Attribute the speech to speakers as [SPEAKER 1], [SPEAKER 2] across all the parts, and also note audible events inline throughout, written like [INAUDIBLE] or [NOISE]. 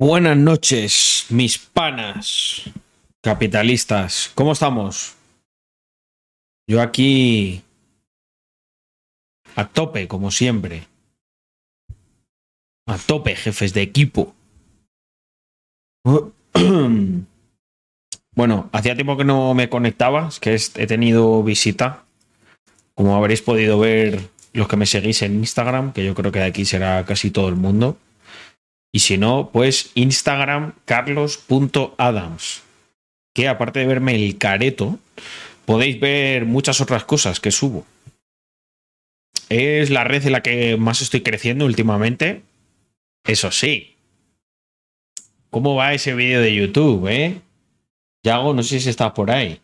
[SPEAKER 1] Buenas noches, mis panas capitalistas. ¿Cómo estamos? Yo aquí a tope, como siempre. A tope, jefes de equipo. [CLEARS THROAT] Bueno, hacía tiempo que no me conectaba, que he tenido visita. Como habréis podido ver los que me seguís en Instagram, que yo creo que de aquí será casi todo el mundo. Y si no, pues Instagram carlos.adams. Que aparte de verme el careto, podéis ver muchas otras cosas que subo. Es la red en la que más estoy creciendo últimamente. Eso sí. ¿Cómo va ese vídeo de YouTube, eh? Yago, no sé si estás por ahí.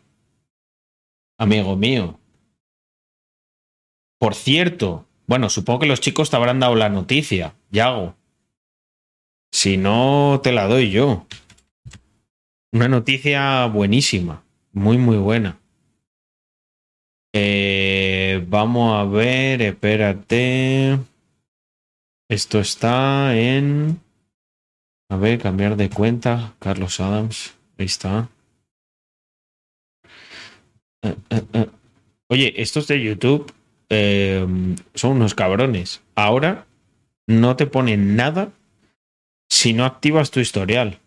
[SPEAKER 1] Amigo mío. Por cierto, bueno, supongo que los chicos te habrán dado la noticia, Yago. Si no, te la doy yo. Una noticia buenísima, muy, muy buena. Eh, vamos a ver, espérate. Esto está en... A ver, cambiar de cuenta. Carlos Adams. Ahí está. Eh, eh, Oye, estos de YouTube son unos cabrones. Ahora no te ponen nada si no activas tu historial.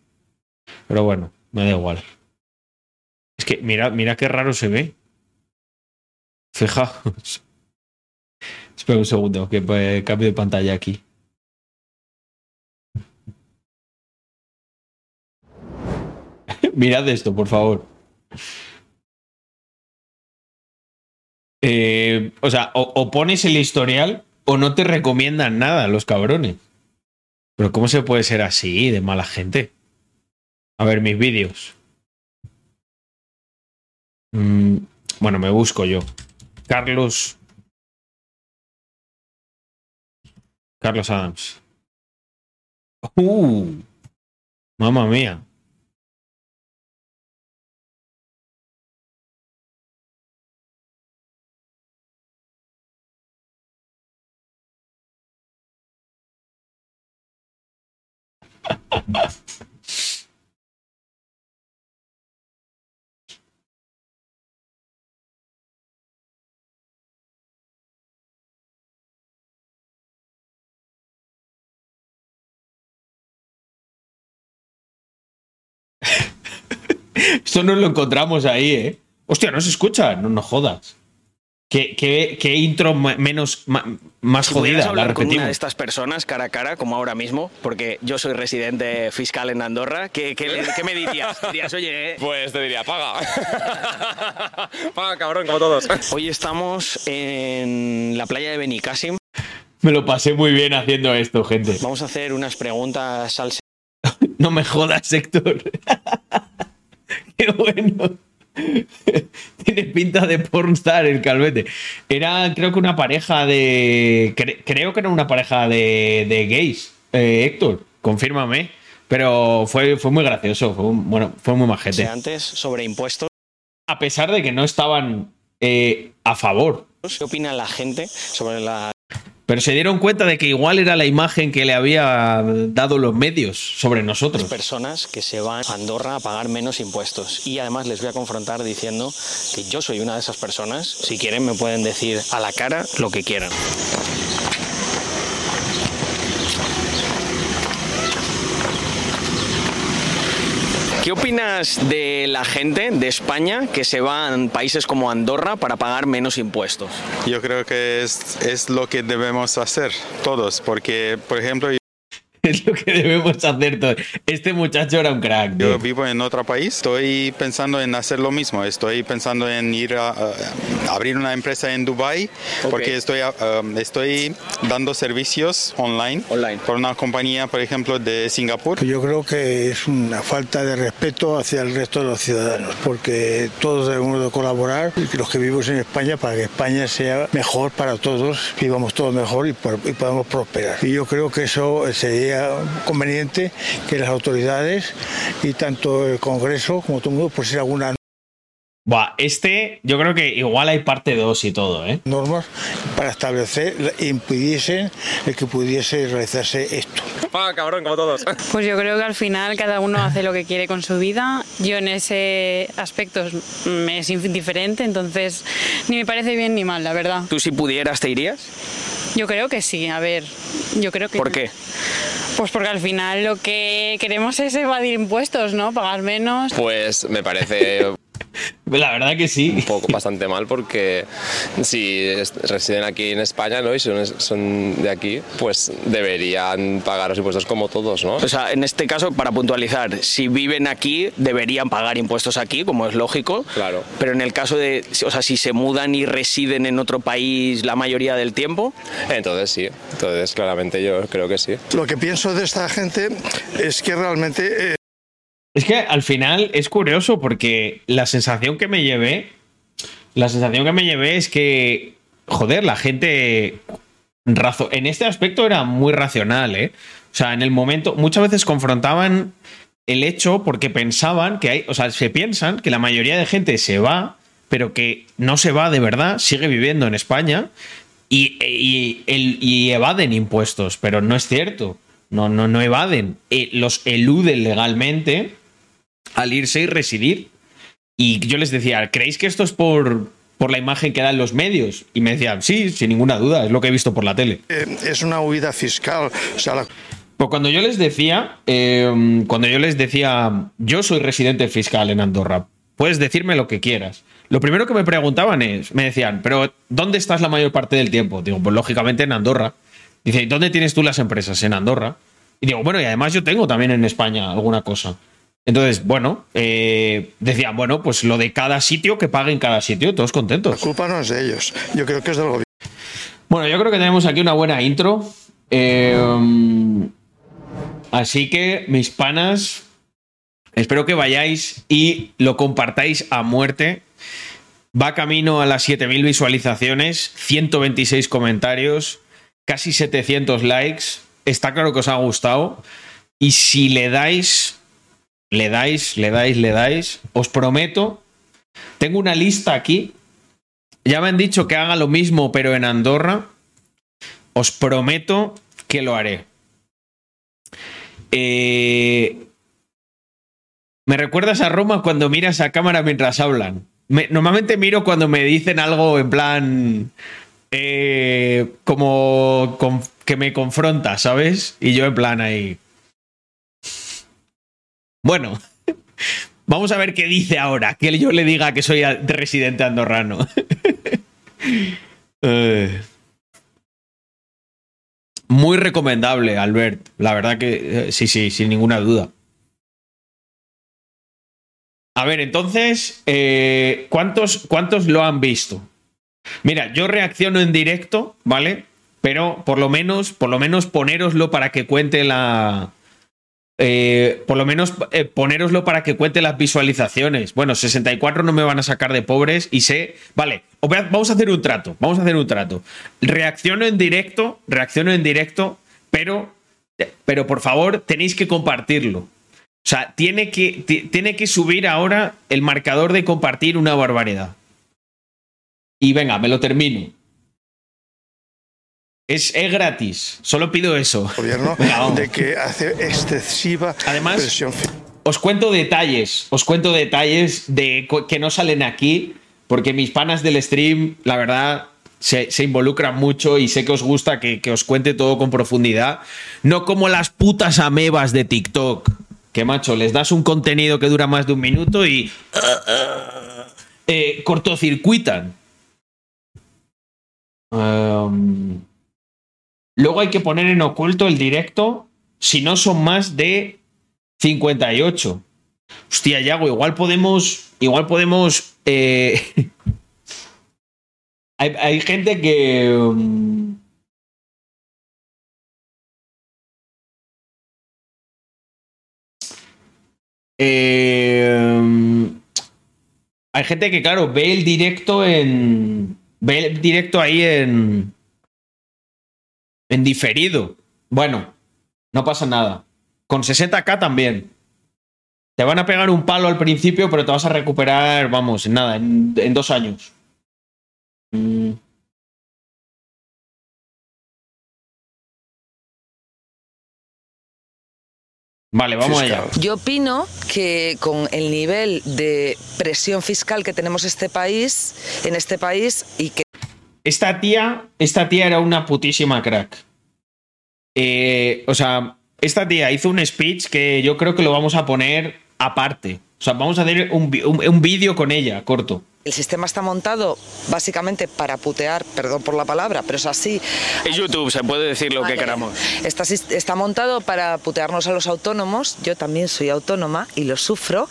[SPEAKER 1] Pero bueno, me da igual. Es que mira, mira qué raro se ve. Fijaos. [LAUGHS] Espera un segundo, que pues, cambio de pantalla aquí. [LAUGHS] Mirad esto, por favor. Eh, o sea, o pones el historial o no te recomiendan nada los cabrones. Pero ¿cómo se puede ser así de mala gente? A ver, mis vídeos. Mm, bueno, me busco yo. Carlos. Carlos Adams. Uh, mamma mía. Esto no lo encontramos ahí, ¿eh? Hostia, no se escucha, no nos jodas. ¿Qué, qué, qué intro menos más
[SPEAKER 2] si
[SPEAKER 1] jodida?
[SPEAKER 2] hablar
[SPEAKER 1] la
[SPEAKER 2] con una de estas personas cara a cara, como ahora mismo, porque yo soy residente fiscal en Andorra, ¿qué, qué, qué me dirías? Dirías, oye, eh,
[SPEAKER 3] Pues te diría, paga. [LAUGHS] paga, cabrón, como todos.
[SPEAKER 2] hoy estamos en la playa de Benicassim.
[SPEAKER 1] Me lo pasé muy bien haciendo esto, gente.
[SPEAKER 2] Vamos a hacer unas preguntas al [LAUGHS]
[SPEAKER 1] No me jodas, Héctor. [LAUGHS] Qué bueno. [LAUGHS] Tiene pinta de pornstar el calvete. Era, creo que una pareja de. cre- creo que era una pareja de, de gays, eh, Héctor. Confírmame. Pero fue, fue muy gracioso. Fue un- bueno, fue muy majete.
[SPEAKER 2] antes sobre impuestos.
[SPEAKER 1] A pesar de que no estaban eh, a favor.
[SPEAKER 2] ¿Qué opina la gente sobre la
[SPEAKER 1] Pero se dieron cuenta de que igual era la imagen que le había dado los medios sobre nosotros.
[SPEAKER 2] personas que se van a Andorra a pagar menos impuestos? Y además les voy a confrontar diciendo que yo soy una de esas personas. Si quieren me pueden decir a la cara lo que quieran. ¿Qué opinas de la gente de España que se va a países como Andorra para pagar menos impuestos?
[SPEAKER 4] Yo creo que es, lo que debemos hacer todos, porque, por ejemplo,
[SPEAKER 1] Es lo que debemos hacer todos. Este muchacho era un crack.
[SPEAKER 4] yo
[SPEAKER 1] tío.
[SPEAKER 4] vivo en otro país, estoy pensando en hacer lo mismo, estoy pensando en ir a, a- abrir una empresa en Dubai, porque estoy, a- um, estoy dando servicios online,
[SPEAKER 2] Online.
[SPEAKER 4] por una compañía, por ejemplo, de Singapur.
[SPEAKER 5] Yo creo que es una falta de respeto hacia el resto de los ciudadanos, porque todos debemos de colaborar, los que vivimos en España, para que España sea mejor para todos, vivamos todos mejor y, por- y podamos prosperar. Y yo creo que eso sería conveniente que las autoridades y tanto el Congreso como todo el mundo pusiera alguna
[SPEAKER 1] Buah, este, yo creo que igual hay parte 2 y todo, ¿eh?
[SPEAKER 5] normas para establecer, impidiesen el que pudiese realizarse esto.
[SPEAKER 3] Pa, cabrón, como todos. [LAUGHS]
[SPEAKER 6] Pues yo creo que al final cada uno hace lo que quiere con su vida. Yo en ese aspecto es- me es indiferente, entonces ni me parece bien ni mal, la verdad.
[SPEAKER 2] ¿Tú si pudieras te irías?
[SPEAKER 6] Yo creo que sí, a ver, yo creo que...
[SPEAKER 2] ¿Por qué?
[SPEAKER 6] Pues porque al final lo que queremos es evadir impuestos, ¿no? Pagar menos.
[SPEAKER 3] Pues me parece
[SPEAKER 1] La verdad que sí.
[SPEAKER 3] poco bastante mal porque si es- residen aquí en España ¿no? y son, son de aquí, pues deberían pagar los impuestos como todos, ¿no?
[SPEAKER 2] O sea, en este caso, para puntualizar, si viven aquí, deberían pagar impuestos aquí, como es lógico.
[SPEAKER 3] Claro.
[SPEAKER 2] Pero en el caso de, o sea, si se mudan y residen en otro país la mayoría del tiempo,
[SPEAKER 3] Entonces sí, entonces claramente yo creo que sí.
[SPEAKER 7] Lo que pienso de esta gente es que realmente eh,
[SPEAKER 1] Es que al final es curioso porque la sensación que me llevé, la sensación que me llevé es que, joder, la gente en este aspecto era muy racional, ¿eh? O sea, en el momento, muchas veces confrontaban el hecho porque pensaban que hay, o sea, se piensan que la mayoría de gente se va, pero que no se va de verdad, sigue viviendo en España y, el- y evaden impuestos, pero no es cierto. No, no, no evaden. Eh, los eluden legalmente al irse y residir. Y yo les decía, ¿creéis que esto es por, por la imagen que dan los medios? Y me decían, sí, sin ninguna duda, es lo que he visto por la tele.
[SPEAKER 7] es una huida fiscal. O sea, la-
[SPEAKER 1] Pues cuando yo les decía, eh, cuando yo les decía, yo soy residente fiscal en Andorra, puedes decirme lo que quieras. Lo primero que me preguntaban es, me decían, pero ¿dónde estás la mayor parte del tiempo? Digo, pues lógicamente en Andorra. Dice, ¿y dónde tienes tú las empresas? En Andorra. Y digo, bueno, y además yo tengo también en España alguna cosa. Entonces, bueno, eh, decían, bueno, pues lo de cada sitio, que paguen cada sitio, todos contentos.
[SPEAKER 7] culpa no es de ellos. Yo creo que es del gobierno.
[SPEAKER 1] Bueno, yo creo que tenemos aquí una buena intro. Eh, así que, mis panas, espero que vayáis y lo compartáis a muerte. Va camino a las 7000 visualizaciones, 126 comentarios, casi 700 likes. Está claro que os ha gustado. Y si le dais, le dais, le dais, le dais, os prometo, tengo una lista aquí ya me han dicho que haga lo mismo, pero en Andorra. Os prometo que lo haré. Eh, me recuerdas a Roma cuando miras a cámara mientras hablan. Me- normalmente miro cuando me dicen algo en plan. eh, como con- que me confronta, ¿sabes? Y yo en plan ahí. Bueno, [LAUGHS] vamos a ver qué dice ahora. Que yo le diga que soy residente andorrano. [LAUGHS] Eh, Muy recomendable, Albert. La verdad que eh, sí, sí, sin ninguna duda. A ver, entonces, eh, ¿cuántos, ¿cuántos lo han visto? Mira, yo reacciono en directo, ¿vale? Pero por lo menos, por lo menos ponéroslo para que cuente la. Eh, por lo menos eh, para que cuente las visualizaciones. Bueno, 64 no me van a sacar de pobres y sé. Vale, vamos a hacer un trato. Vamos a hacer un trato. Reacciono en directo, reacciono en directo, pero, pero por favor tenéis que compartirlo. O sea, tiene que, ti- tiene que subir ahora el marcador de compartir una barbaridad. Y venga, me lo termino. Es, es gratis. Solo pido eso.
[SPEAKER 7] gobierno [LAUGHS] de que hace excesiva
[SPEAKER 1] Además-
[SPEAKER 7] presión
[SPEAKER 1] Os cuento detalles, os cuento detalles de que no salen aquí, porque mis panas del stream, la verdad, se, se involucran mucho y sé que os gusta que, que os cuente todo con profundidad. No como las putas amebas de TikTok, que macho, les das un contenido que dura más de un minuto y eh, cortocircuitan. Um, luego hay que poner en oculto el directo si no son más de 58. Hostia, Yago, igual podemos. Igual podemos. eh, [LAUGHS] hay, gente que. um, eh, hay gente que, claro, ve el directo en. Ve el directo ahí en. En diferido. Bueno, no pasa nada. Con 60k también. Te van a pegar un palo al principio, pero te vas a recuperar, vamos, en nada, en, en dos años. Mm. Vale, vamos allá.
[SPEAKER 8] Yo opino que con el nivel de presión fiscal que tenemos este país, en este país, y que
[SPEAKER 1] Esta tía, esta tía era una putísima crack. Eh, o sea, esta tía hizo un speech que yo creo que lo vamos a poner aparte. O sea, vamos a hacer un, un- un vídeo con ella, corto.
[SPEAKER 8] el sistema está montado básicamente para putear, perdón por la palabra, pero es así.
[SPEAKER 2] Es YouTube, se puede decir lo que queramos.
[SPEAKER 8] Está, está montado para putearnos a los autónomos. Yo también soy autónoma y lo sufro.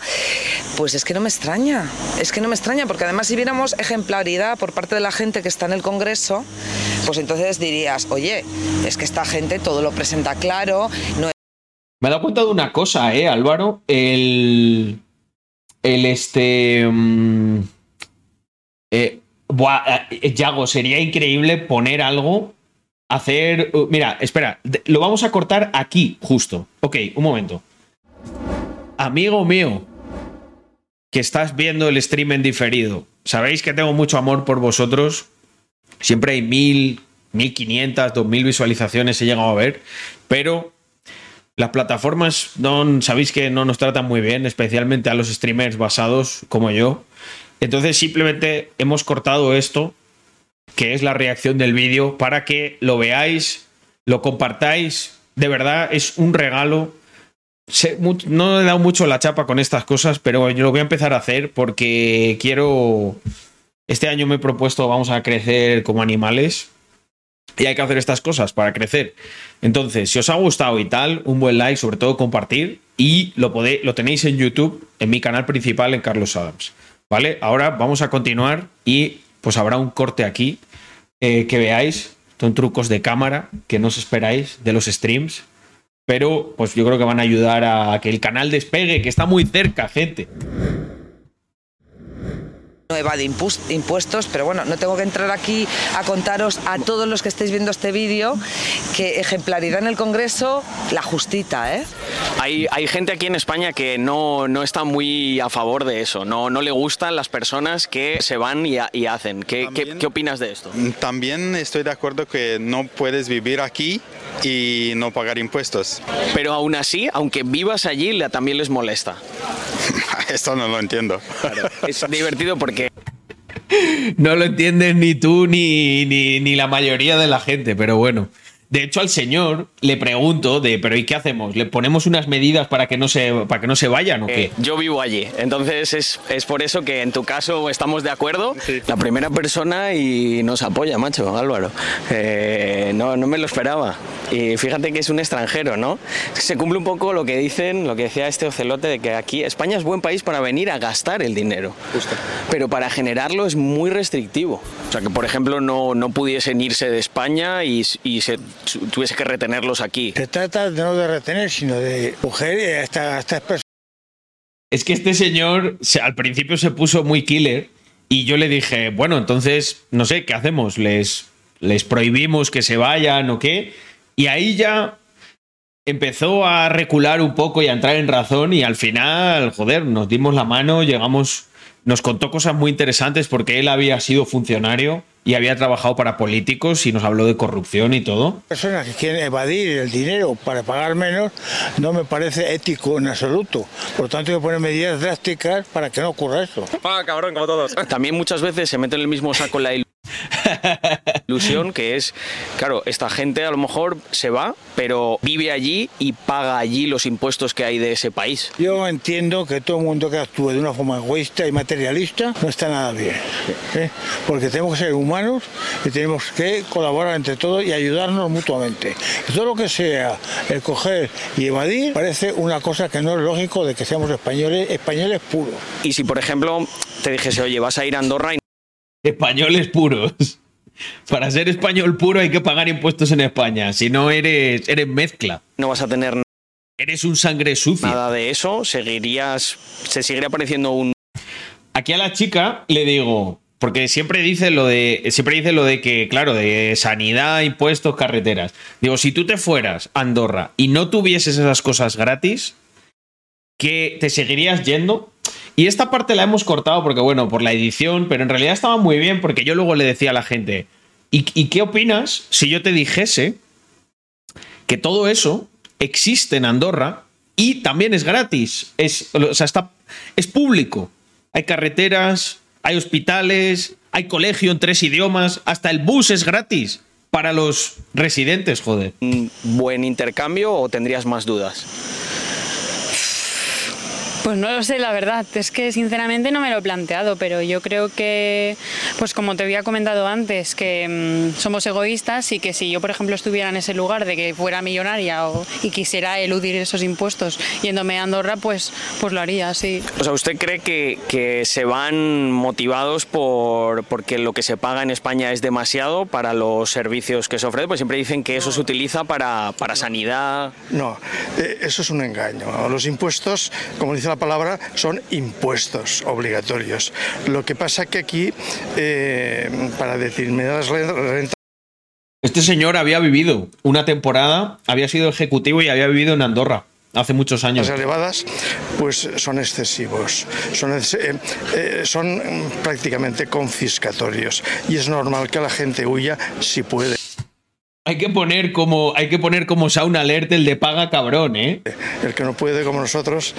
[SPEAKER 8] Pues es que no me extraña. Es que no me extraña, porque además si viéramos ejemplaridad por parte de la gente que está en el Congreso, pues entonces dirías, oye, es que esta gente todo lo presenta claro, no
[SPEAKER 1] Me he dado cuenta de una cosa, eh, Álvaro. El. El este. mm, eh, buah, eh, Yago, sería increíble poner algo. Hacer. uh, mira, espera, lo vamos a cortar aquí, justo. Ok, un momento. Amigo mío, que estás viendo el stream en diferido, sabéis que tengo mucho amor por vosotros. Siempre hay mil, mil quinientas, dos mil visualizaciones he llegado a ver, pero las plataformas no, sabéis que no nos tratan muy bien, especialmente a los streamers basados como yo. Entonces simplemente hemos cortado esto, que es la reacción del vídeo, para que lo veáis, lo compartáis. De verdad es un regalo. No he dado mucho la chapa con estas cosas, pero yo lo voy a empezar a hacer porque quiero... Este año me he propuesto, vamos a crecer como animales. Y hay que hacer estas cosas para crecer. Entonces, si os ha gustado y tal, un buen like, sobre todo compartir. Y lo, podéis, lo tenéis en YouTube, en mi canal principal, en Carlos Adams. ¿Vale? Ahora vamos a continuar y pues habrá un corte aquí eh, que veáis. Son trucos de cámara que no os esperáis de los streams. Pero pues yo creo que van a ayudar a que el canal despegue, que está muy cerca, gente.
[SPEAKER 8] No evade impuestos, pero bueno, no tengo que entrar aquí a contaros a todos los que estéis viendo este vídeo que ejemplaridad en el Congreso, la justita, ¿eh?
[SPEAKER 2] Hay, hay gente aquí en España que no, no está muy a favor de eso, no, no le gustan las personas que se van y, ha- y hacen. ¿Qué, qué,
[SPEAKER 4] También-
[SPEAKER 2] qué opinas de esto?
[SPEAKER 4] También estoy de acuerdo que no puedes vivir aquí y no pagar impuestos.
[SPEAKER 2] Pero aún así, aunque vivas allí, la- también les molesta. [LAUGHS]
[SPEAKER 4] Esto no lo entiendo.
[SPEAKER 2] Es divertido porque
[SPEAKER 1] No lo entiendes ni tú ni, ni, ni la mayoría de la gente, pero bueno. De hecho, al señor le pregunto de, pero ¿y qué hacemos? ¿Le ponemos unas medidas para que no se, para que no se vayan o qué?
[SPEAKER 2] Eh, yo vivo allí, entonces es, es por eso que en tu caso estamos de acuerdo. La primera persona y nos apoya, macho, Álvaro. Eh, no, no me lo esperaba. Y fíjate que es un extranjero, ¿no? Se cumple un poco lo que dicen, lo que decía este ocelote, de que aquí España es buen país para venir a gastar el dinero. Pero para generarlo es muy restrictivo. O sea, que por ejemplo no, no pudiesen irse de España y, y se tuviese que retenerlos aquí.
[SPEAKER 5] Se trata de no de retener, sino de coger y a esta- estas personas
[SPEAKER 1] Es que este señor se- al principio se puso muy killer y yo le dije, bueno, entonces, no sé, ¿qué hacemos? ¿Les, les prohibimos que se vayan o qué? Y ahí ya empezó a recular un poco y a entrar en razón y al final, joder, nos dimos la mano, llegamos, nos contó cosas muy interesantes porque él había sido funcionario y había trabajado para políticos y nos habló de corrupción y todo.
[SPEAKER 5] personas que quieren evadir el dinero para pagar menos no me parece ético en absoluto. Por lo tanto, hay que poner medidas drásticas para que no ocurra eso.
[SPEAKER 3] Ah, cabrón, como todos.
[SPEAKER 2] También muchas veces se mete en el mismo saco la ilu- [LAUGHS] ilusión que es, claro, esta gente a lo mejor se va, pero vive allí y paga allí los impuestos que hay de ese país.
[SPEAKER 5] Yo entiendo que todo el mundo que actúe de una forma egoísta y materialista no está nada bien. ¿eh? Porque tenemos que ser humanos y tenemos que colaborar entre todos y ayudarnos mutuamente. Todo lo que sea el coger y evadir parece una cosa que no es lógico de que seamos españoles, españoles puros.
[SPEAKER 2] Y si, por ejemplo, te dijese, oye, vas a ir a Andorra y
[SPEAKER 1] Españoles puros. [LAUGHS] Para ser español puro hay que pagar impuestos en España. Si no eres, eres mezcla.
[SPEAKER 2] no vas a tener
[SPEAKER 1] Eres un sangre sucia.
[SPEAKER 2] nada de eso, seguirías, se seguiría apareciendo un
[SPEAKER 1] Aquí a la chica le digo, porque siempre dice lo de, siempre dice lo de que, claro, de sanidad, impuestos, carreteras. Digo, si tú te fueras a Andorra y no tuvieses esas cosas gratis, que te seguirías yendo. Y esta parte la hemos cortado porque, bueno, por la edición, pero en realidad estaba muy bien porque yo luego le decía a la gente, ¿y, qué opinas si yo te dijese que todo eso existe en Andorra y también es gratis? Es, o sea, está, es público. Hay carreteras, hay hospitales, hay colegio en tres idiomas, hasta el bus es gratis para los residentes, joder.
[SPEAKER 2] ¿Un buen intercambio o tendrías más dudas?
[SPEAKER 6] Pues no lo sé, la verdad. Es que sinceramente no me lo he planteado, pero yo creo que, pues como te había comentado antes, que mm, somos egoístas y que si yo, por ejemplo, estuviera en ese lugar de que fuera millonaria o- y quisiera eludir esos impuestos yéndome a Andorra, pues, pues lo haría, sí.
[SPEAKER 2] O sea, ¿usted cree que, que se van motivados por porque lo que se paga en España es demasiado para los servicios que se ofrecen? Pues siempre dicen que eso se utiliza para, para sanidad.
[SPEAKER 7] No, eh, eso es un engaño. Los impuestos, como dice la palabra, son impuestos obligatorios. Lo que pasa que aquí, eh, para determinadas ren- rentas,
[SPEAKER 1] Este señor había vivido una temporada, había sido ejecutivo y había vivido en Andorra hace muchos años.
[SPEAKER 7] elevadas, pues son excesivos, son, eh, eh, son prácticamente confiscatorios y es normal que la gente huya si puede.
[SPEAKER 1] Hay que poner como hay que poner como sound alert el de paga cabrón, ¿eh?
[SPEAKER 7] El que no puede como nosotros,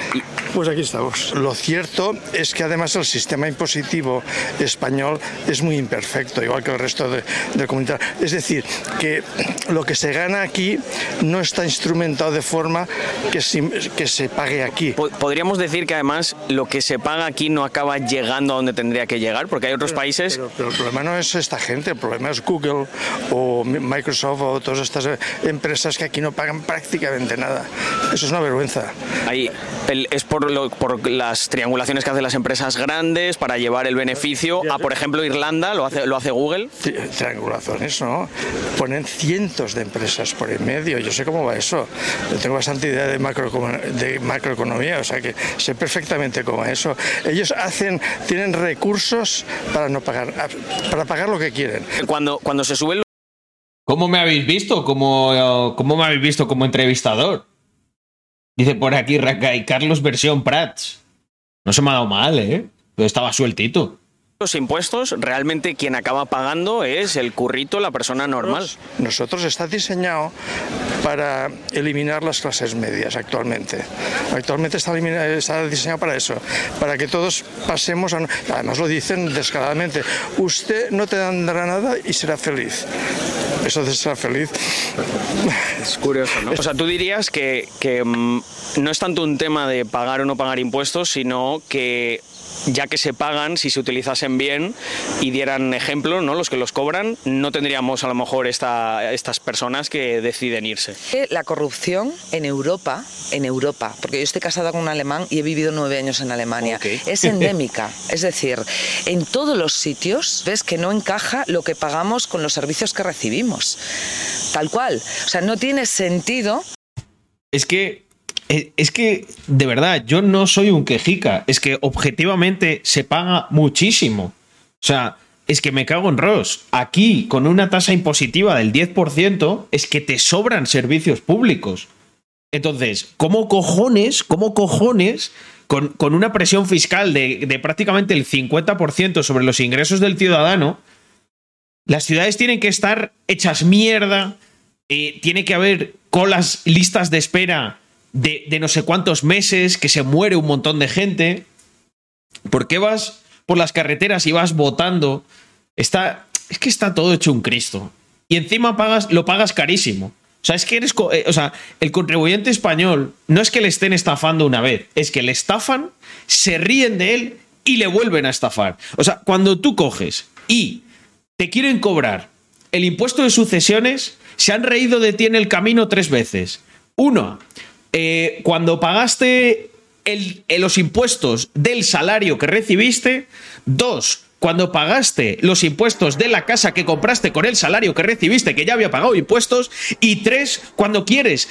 [SPEAKER 7] pues aquí estamos. Lo cierto es que además el sistema impositivo español es muy imperfecto, igual que el resto de, del comunitario. Es decir, que lo que se gana aquí no está instrumentado de forma que se, que se pague aquí.
[SPEAKER 2] Po- Podríamos decir que además lo que se paga aquí no acaba llegando a donde tendría que llegar, porque hay otros países
[SPEAKER 7] Pero, pero el problema no es esta gente, el problema es Google o Mi- Microsoft todas estas eh, empresas que aquí no pagan prácticamente nada. Eso es una vergüenza.
[SPEAKER 2] Ahí el- es por, lo- por las triangulaciones que hacen las empresas grandes para llevar el beneficio a, por ejemplo, Irlanda, lo hace, lo hace Google.
[SPEAKER 7] Tri- Triangulaciones, ¿no? Ponen cientos de empresas por en medio. Yo sé cómo va eso. Yo tengo bastante idea de, macroecono- de macroeconomía, o sea que sé perfectamente cómo va eso. Ellos hacen, tienen recursos para no pagar, para pagar lo que quieren.
[SPEAKER 2] Cuando, cuando se suben
[SPEAKER 1] ¿Cómo me habéis visto? ¿Cómo, cómo me habéis visto como entrevistador? Dice por aquí Rakai Carlos versión Prats. No se me ha dado mal, ¿eh? Pero estaba sueltito.
[SPEAKER 2] Los impuestos, realmente quien acaba pagando es el currito, la persona normal.
[SPEAKER 7] Nosotros está diseñado para eliminar las clases medias actualmente. Actualmente está, está diseñado para eso, para que todos pasemos a... Además lo dicen descaradamente, usted no te dará nada y será feliz. Eso de ser feliz. [LAUGHS]
[SPEAKER 2] Es curioso, ¿no? O sea, tú dirías que, que, mm, no es tanto un tema de pagar o no pagar impuestos, sino que ya que se pagan, si se utilizasen bien y dieran ejemplo, ¿no? Los que los cobran, no tendríamos a lo mejor esta, estas personas que deciden irse.
[SPEAKER 8] La corrupción en Europa, en Europa, porque yo estoy casada con un alemán y he vivido nueve años en Alemania, es endémica. [LAUGHS] es decir, en todos los sitios ves que no encaja lo que pagamos con los servicios que recibimos. Tal cual. O sea, no tiene sentido
[SPEAKER 1] Es que. Eh, Es que, de verdad, yo no soy un quejica. Es que objetivamente se paga muchísimo. O sea, es que me cago en Ross. Aquí, con una tasa impositiva del 10%, es que te sobran servicios públicos. Entonces, ¿cómo cojones, cómo cojones, con, con una presión fiscal de, de prácticamente el 50% sobre los ingresos del ciudadano, las ciudades tienen que estar hechas mierda, eh, tiene que haber colas, listas de espera de, no sé cuántos meses, que se muere un montón de gente. ¿Por qué vas por las carreteras y vas votando? Está, es que está todo hecho un Cristo. Y encima pagas, lo pagas carísimo. O sea, es que eres. eh, o sea, el contribuyente español no es que le estén estafando una vez, es que le estafan, se ríen de él y le vuelven a estafar. O sea, cuando tú coges y te quieren cobrar el impuesto de sucesiones, se han reído de ti en el camino tres veces. Uno, eh, cuando pagaste eh, los impuestos del salario que recibiste. Dos, cuando pagaste los impuestos de la casa que compraste con el salario que recibiste, que ya había pagado impuestos. Y tres, cuando quieres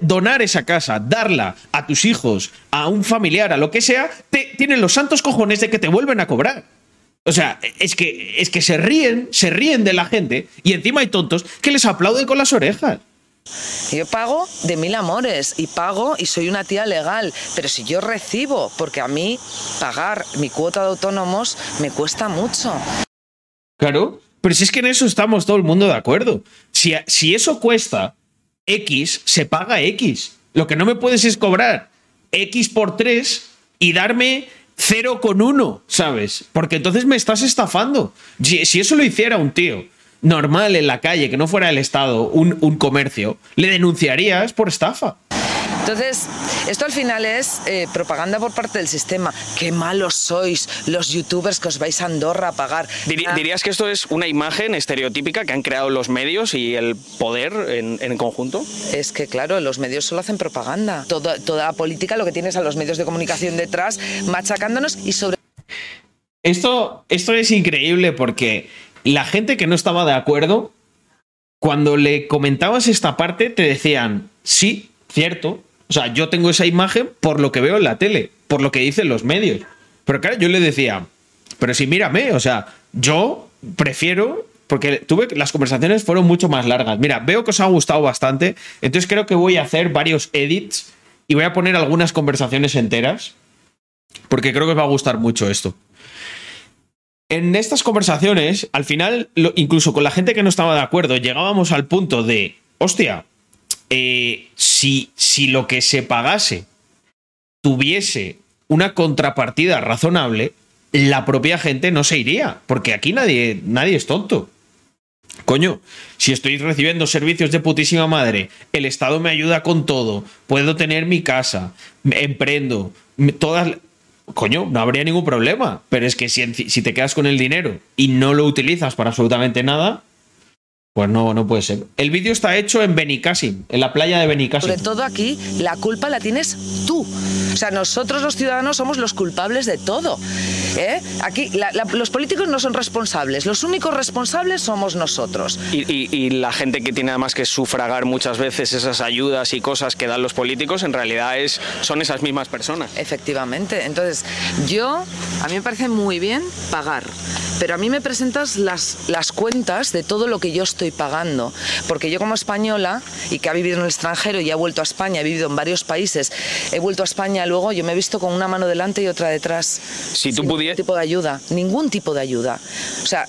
[SPEAKER 1] donar esa casa, darla a tus hijos, a un familiar, a lo que sea, te, tienen los santos cojones de que te vuelven a cobrar. O sea, es que, es que se ríen, se ríen de la gente y encima hay tontos que les aplauden con las orejas.
[SPEAKER 8] Yo pago de mil amores y pago y soy una tía legal, pero si yo recibo, porque a mí pagar mi cuota de autónomos me cuesta mucho.
[SPEAKER 1] Claro, pero si es que en eso estamos todo el mundo de acuerdo. Si, si eso cuesta X, se paga X. Lo que no me puedes es cobrar X por 3 y darme 0,1, ¿sabes? Porque entonces me estás estafando. Si, si, eso lo hiciera un tío normal en la calle, que no fuera el Estado, un, un comercio, le denunciarías por estafa.
[SPEAKER 8] Entonces, esto al final es eh, propaganda por parte del sistema. Qué malos sois los youtubers que os vais a Andorra a pagar.
[SPEAKER 2] Dir, ¿Dirías que esto es una imagen estereotípica que han creado los medios y el poder en, en conjunto?
[SPEAKER 8] Es que, claro, los medios solo hacen propaganda. Toda, toda la política lo que tienes a los medios de comunicación detrás machacándonos y sobre...
[SPEAKER 1] Esto, esto es increíble porque la gente que no estaba de acuerdo, cuando le comentabas esta parte, te decían, sí, cierto, o sea, yo tengo esa imagen por lo que veo en la tele, por lo que dicen los medios. Pero claro, yo le decía, pero si mírame, o sea, yo prefiero, porque tuve, las conversaciones fueron mucho más largas. Mira, veo que os ha gustado bastante, entonces creo que voy a hacer varios edits y voy a poner algunas conversaciones enteras, porque creo que os va a gustar mucho esto. En estas conversaciones, al final, incluso con la gente que no estaba de acuerdo, llegábamos al punto de, hostia, eh, si, si lo que se pagase tuviese una contrapartida razonable, la propia gente no se iría, porque aquí nadie, nadie es tonto. Coño, si estoy recibiendo servicios de putísima madre, el Estado me ayuda con todo, puedo tener mi casa, emprendo, todas... Coño, no habría ningún problema, pero es que si, si te quedas con el dinero y no lo utilizas para absolutamente nada, pues no, no puede ser. El vídeo está hecho en Benicassim, en la playa de Benicassim.
[SPEAKER 8] Sobre todo aquí, la culpa la tienes tú. O sea, nosotros los ciudadanos somos los culpables de todo. ¿eh? Aquí la, la, los políticos no son responsables, los únicos responsables somos nosotros.
[SPEAKER 2] Y, y, y, la gente que tiene además que sufragar muchas veces esas ayudas y cosas que dan los políticos, en realidad es, son esas mismas personas.
[SPEAKER 8] Efectivamente. Entonces, yo, a mí me parece muy bien pagar, pero a mí me presentas las, las cuentas de todo lo que yo estoy pagando. Porque yo como española y que ha vivido en el extranjero y ha vuelto a España, he vivido en varios países, he vuelto a España luego, yo me he visto con una mano delante y otra detrás.
[SPEAKER 2] Si tú pudieras...
[SPEAKER 8] Ningún tipo de ayuda, ningún tipo de ayuda. O sea,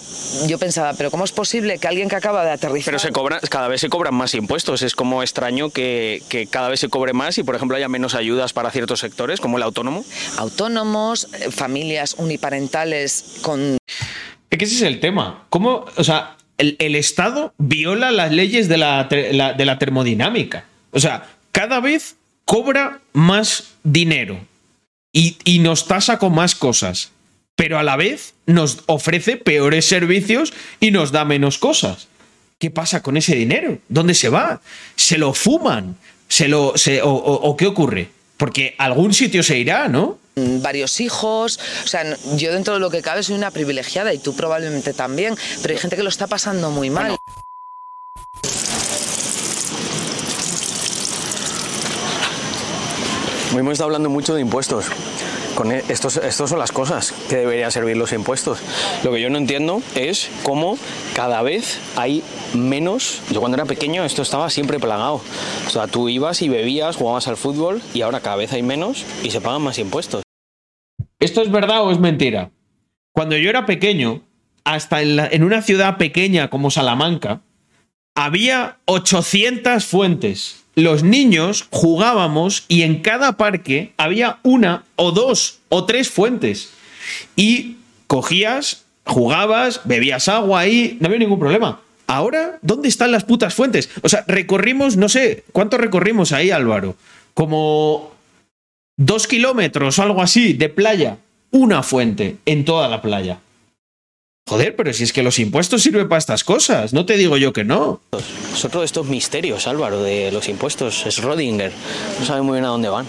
[SPEAKER 8] yo pensaba, pero ¿cómo es posible que alguien que acaba de aterrizar...
[SPEAKER 2] Pero se cobra, cada vez se cobran más impuestos, es como extraño que, que cada vez se cobre más y, por ejemplo, haya menos ayudas para ciertos sectores, como el autónomo.
[SPEAKER 8] Autónomos, eh, familias uniparentales con...
[SPEAKER 1] Es que ese es el tema. ¿Cómo, o sea, el, Estado viola las leyes de la, de la termodinámica. O sea, cada vez cobra más dinero y, y, nos tasa con más cosas, pero a la vez nos ofrece peores servicios y nos da menos cosas. ¿Qué pasa con ese dinero? ¿Dónde se va? ¿Se lo fuman? ¿Se lo, ¿O qué ocurre? Porque algún sitio se irá, ¿no?
[SPEAKER 8] Varios hijos, o sea, yo dentro de lo que cabe soy una privilegiada y tú probablemente también, pero hay gente que lo está pasando muy mal. Bueno.
[SPEAKER 2] Hemos estado hablando mucho de impuestos. Con e, estos, estos son las cosas que deberían servir los impuestos. Lo que yo no entiendo es cómo cada vez hay menos. Yo cuando era pequeño esto estaba siempre plagado. O sea, tú ibas y bebías, jugabas al fútbol y ahora cada vez hay menos y se pagan más impuestos.
[SPEAKER 1] ¿Esto es verdad o es mentira? Cuando yo era pequeño, hasta en, una ciudad pequeña como Salamanca, había 800 fuentes los niños jugábamos y en cada parque había una o dos o tres fuentes. Y cogías, jugabas, bebías agua ahí, no había ningún problema. Ahora, ¿dónde están las putas fuentes? O sea, recorrimos, no sé, ¿cuánto recorrimos ahí, Álvaro? Como dos kilómetros o algo así de playa. Una fuente en toda la playa. Joder, pero si es que los impuestos sirven para estas cosas, no te digo yo que no.
[SPEAKER 2] Es otro de estos misterios, Álvaro, de los impuestos. Es Rodinger. No sabe muy bien a dónde van.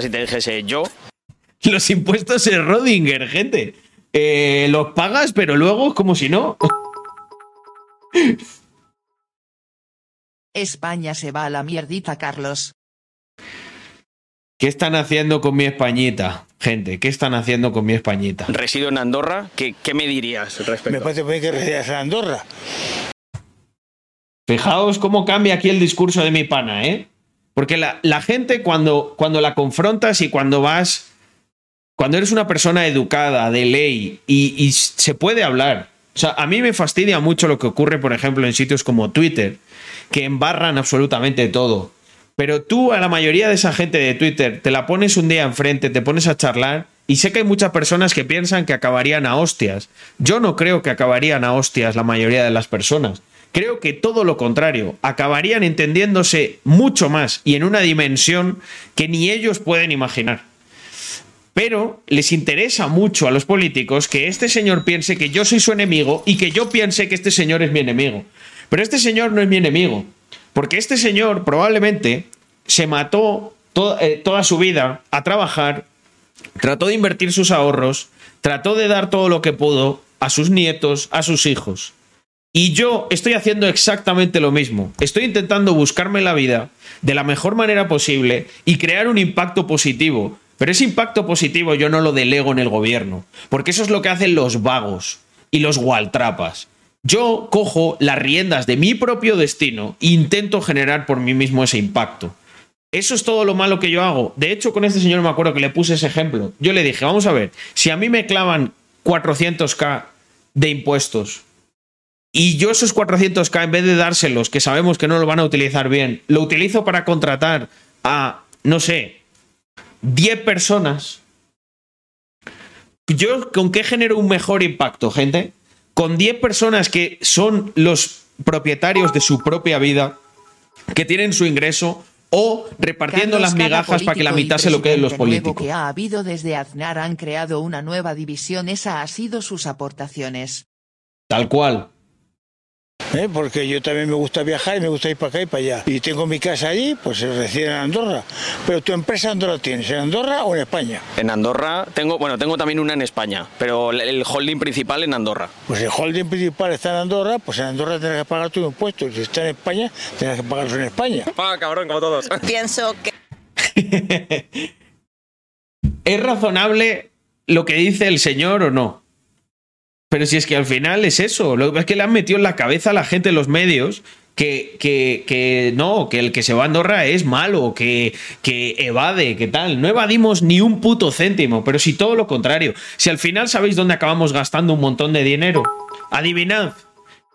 [SPEAKER 2] Si te dijese yo. [LAUGHS]
[SPEAKER 1] Los impuestos es Rodinger, gente. Eh, los pagas, pero luego como si no.
[SPEAKER 9] España se va a la mierdita, Carlos.
[SPEAKER 1] ¿Qué están haciendo con mi Españita? Gente, ¿qué están haciendo con mi Españita?
[SPEAKER 2] Resido en Andorra, ¿qué, qué me dirías respecto?
[SPEAKER 5] Me parece bien que residas en Andorra.
[SPEAKER 1] Fijaos cómo cambia aquí el discurso de mi pana, ¿eh? Porque la, la gente cuando, cuando la confrontas y cuando vas, cuando eres una persona educada, de ley, y, y se puede hablar. O sea, a mí me fastidia mucho lo que ocurre, por ejemplo, en sitios como Twitter, que embarran absolutamente todo. Pero tú a la mayoría de esa gente de Twitter te la pones un día enfrente, te pones a charlar y sé que hay muchas personas que piensan que acabarían a hostias. Yo no creo que acabarían a hostias la mayoría de las personas. Creo que todo lo contrario, acabarían entendiéndose mucho más y en una dimensión que ni ellos pueden imaginar. Pero les interesa mucho a los políticos que este señor piense que yo soy su enemigo y que yo piense que este señor es mi enemigo. Pero este señor no es mi enemigo. Porque este señor probablemente se mató eh, toda su vida a trabajar, trató de invertir sus ahorros, trató de dar todo lo que pudo a sus nietos, a sus hijos. Y yo estoy haciendo exactamente lo mismo. Estoy intentando buscarme la vida de la mejor manera posible y crear un impacto positivo. Pero ese impacto positivo yo no lo delego en el gobierno, porque eso es lo que hacen los vagos y los gualtrapas. Yo cojo las riendas de mi propio destino e intento generar por mí mismo ese impacto. Eso es todo lo malo que yo hago. De hecho, con este señor me acuerdo que le puse ese ejemplo. Yo le dije, vamos a ver, si a mí me clavan 400k de impuestos y yo esos 400k, en vez de dárselos, que sabemos que no lo van a utilizar bien, lo utilizo para contratar a, no sé, 10 personas, ¿yo con qué genero un mejor impacto, gente? Con 10 personas que son los propietarios de su propia vida, que tienen su ingreso, o repartiendo
[SPEAKER 9] Carlos,
[SPEAKER 1] las migajas para que la mitad se lo queden los políticos.
[SPEAKER 9] que ha habido desde Aznar han creado una nueva división, esa ha sido sus aportaciones.
[SPEAKER 1] Tal cual.
[SPEAKER 5] ¿Eh? porque yo también me gusta viajar y me gusta ir para acá y para allá. Y tengo mi casa allí, pues se reside en Andorra. Pero tu empresa, ¿dónde la tienes? ¿En Andorra o en España?
[SPEAKER 2] En Andorra tengo, bueno, tengo también una en España, pero el- holding principal en Andorra.
[SPEAKER 5] Pues el holding principal está en Andorra, pues en Andorra tienes que pagar tus impuestos. Si está en España, tienes que pagarlos en España.
[SPEAKER 3] Paga, cabrón, como todos. [LAUGHS]
[SPEAKER 10] Pienso que [LAUGHS]
[SPEAKER 1] ¿Es razonable lo que dice el señor o no? Pero si es que al final es eso, lo que es que le han metido en la cabeza a la gente en los medios que, que, que no, que el que se va a Andorra es malo, que, que evade, que tal. No evadimos ni un puto céntimo, pero si todo lo contrario. Si al final sabéis dónde acabamos gastando un montón de dinero. Adivinad.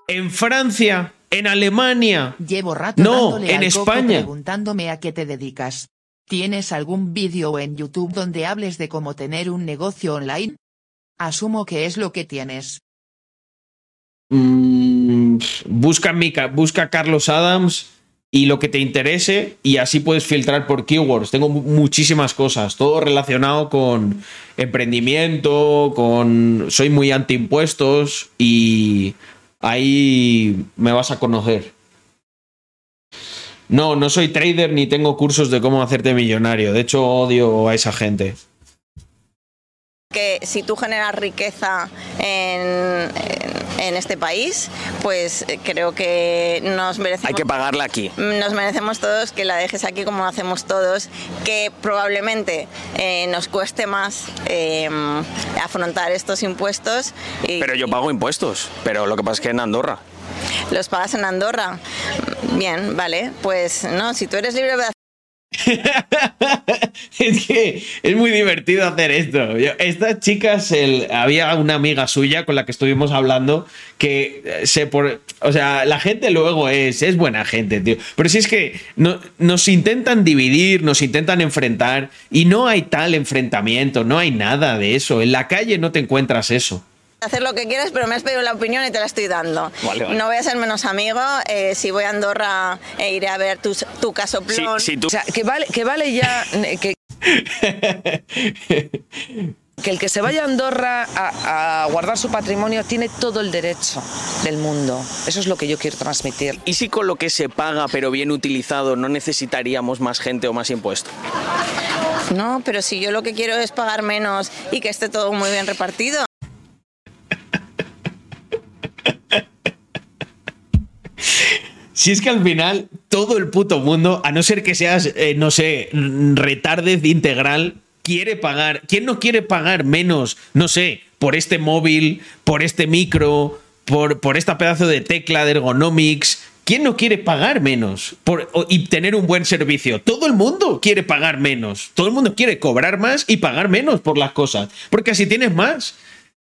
[SPEAKER 1] En Francia, en Alemania.
[SPEAKER 9] Llevo rato
[SPEAKER 1] No, en España.
[SPEAKER 9] preguntándome a qué te dedicas. ¿Tienes algún vídeo en YouTube donde hables de cómo tener un negocio online? Asumo que es lo que tienes.
[SPEAKER 1] Mm, busca, en mi ca- busca Carlos Adams y lo que te interese y así puedes filtrar por keywords. Tengo mu- muchísimas cosas, todo relacionado con emprendimiento, con... Soy muy anti impuestos y ahí me vas a conocer. No, no soy trader ni tengo cursos de cómo hacerte millonario. De hecho, odio a esa gente.
[SPEAKER 10] Que si tú generas riqueza en, en- en este país, pues eh, creo que nos merecemos...
[SPEAKER 2] Hay que pagarla aquí.
[SPEAKER 10] Nos merecemos todos que la dejes aquí como lo hacemos todos, que probablemente eh, nos cueste más eh, afrontar estos impuestos. Y,
[SPEAKER 2] Pero yo pago impuestos, pero lo que pasa es que en Andorra.
[SPEAKER 10] ¿Los pagas en Andorra? Bien, vale. Pues no, si tú eres libre de [LAUGHS]
[SPEAKER 1] es que es muy divertido hacer esto. Estas chicas, el- había una amiga suya con la que estuvimos hablando que eh, se por, o sea, la gente luego es, es buena gente, tío. Pero si es que no- nos intentan dividir, nos intentan enfrentar y no hay tal enfrentamiento, no hay nada de eso. En la calle no te encuentras eso.
[SPEAKER 10] Hacer lo que quieras, pero me has pedido la opinión y te la estoy dando.
[SPEAKER 2] Vale, vale.
[SPEAKER 10] No voy a ser menos amigo. eh, si voy a Andorra, eh, iré a ver tu, tu casoplón.
[SPEAKER 2] Si, si tú
[SPEAKER 8] O sea, que vale, que vale ya eh, que, [LAUGHS] que el que se vaya a Andorra a, a guardar su patrimonio tiene todo el derecho del mundo. Eso es lo que yo quiero transmitir.
[SPEAKER 2] ¿Y si con lo que se paga, pero bien utilizado, no necesitaríamos más gente o más impuesto?
[SPEAKER 10] No, pero si yo lo que quiero es pagar menos y que esté todo muy bien repartido.
[SPEAKER 1] Si es que al final todo el puto mundo, a no ser que seas, eh, no sé, retardez integral, quiere pagar. ¿Quién no quiere pagar menos, no sé, por este móvil, por este micro, por, por esta pedazo de tecla de ergonomics? ¿Quién no quiere pagar menos por, y tener un buen servicio? Todo el mundo quiere pagar menos. Todo el mundo quiere cobrar más y pagar menos por las cosas. Porque así tienes más.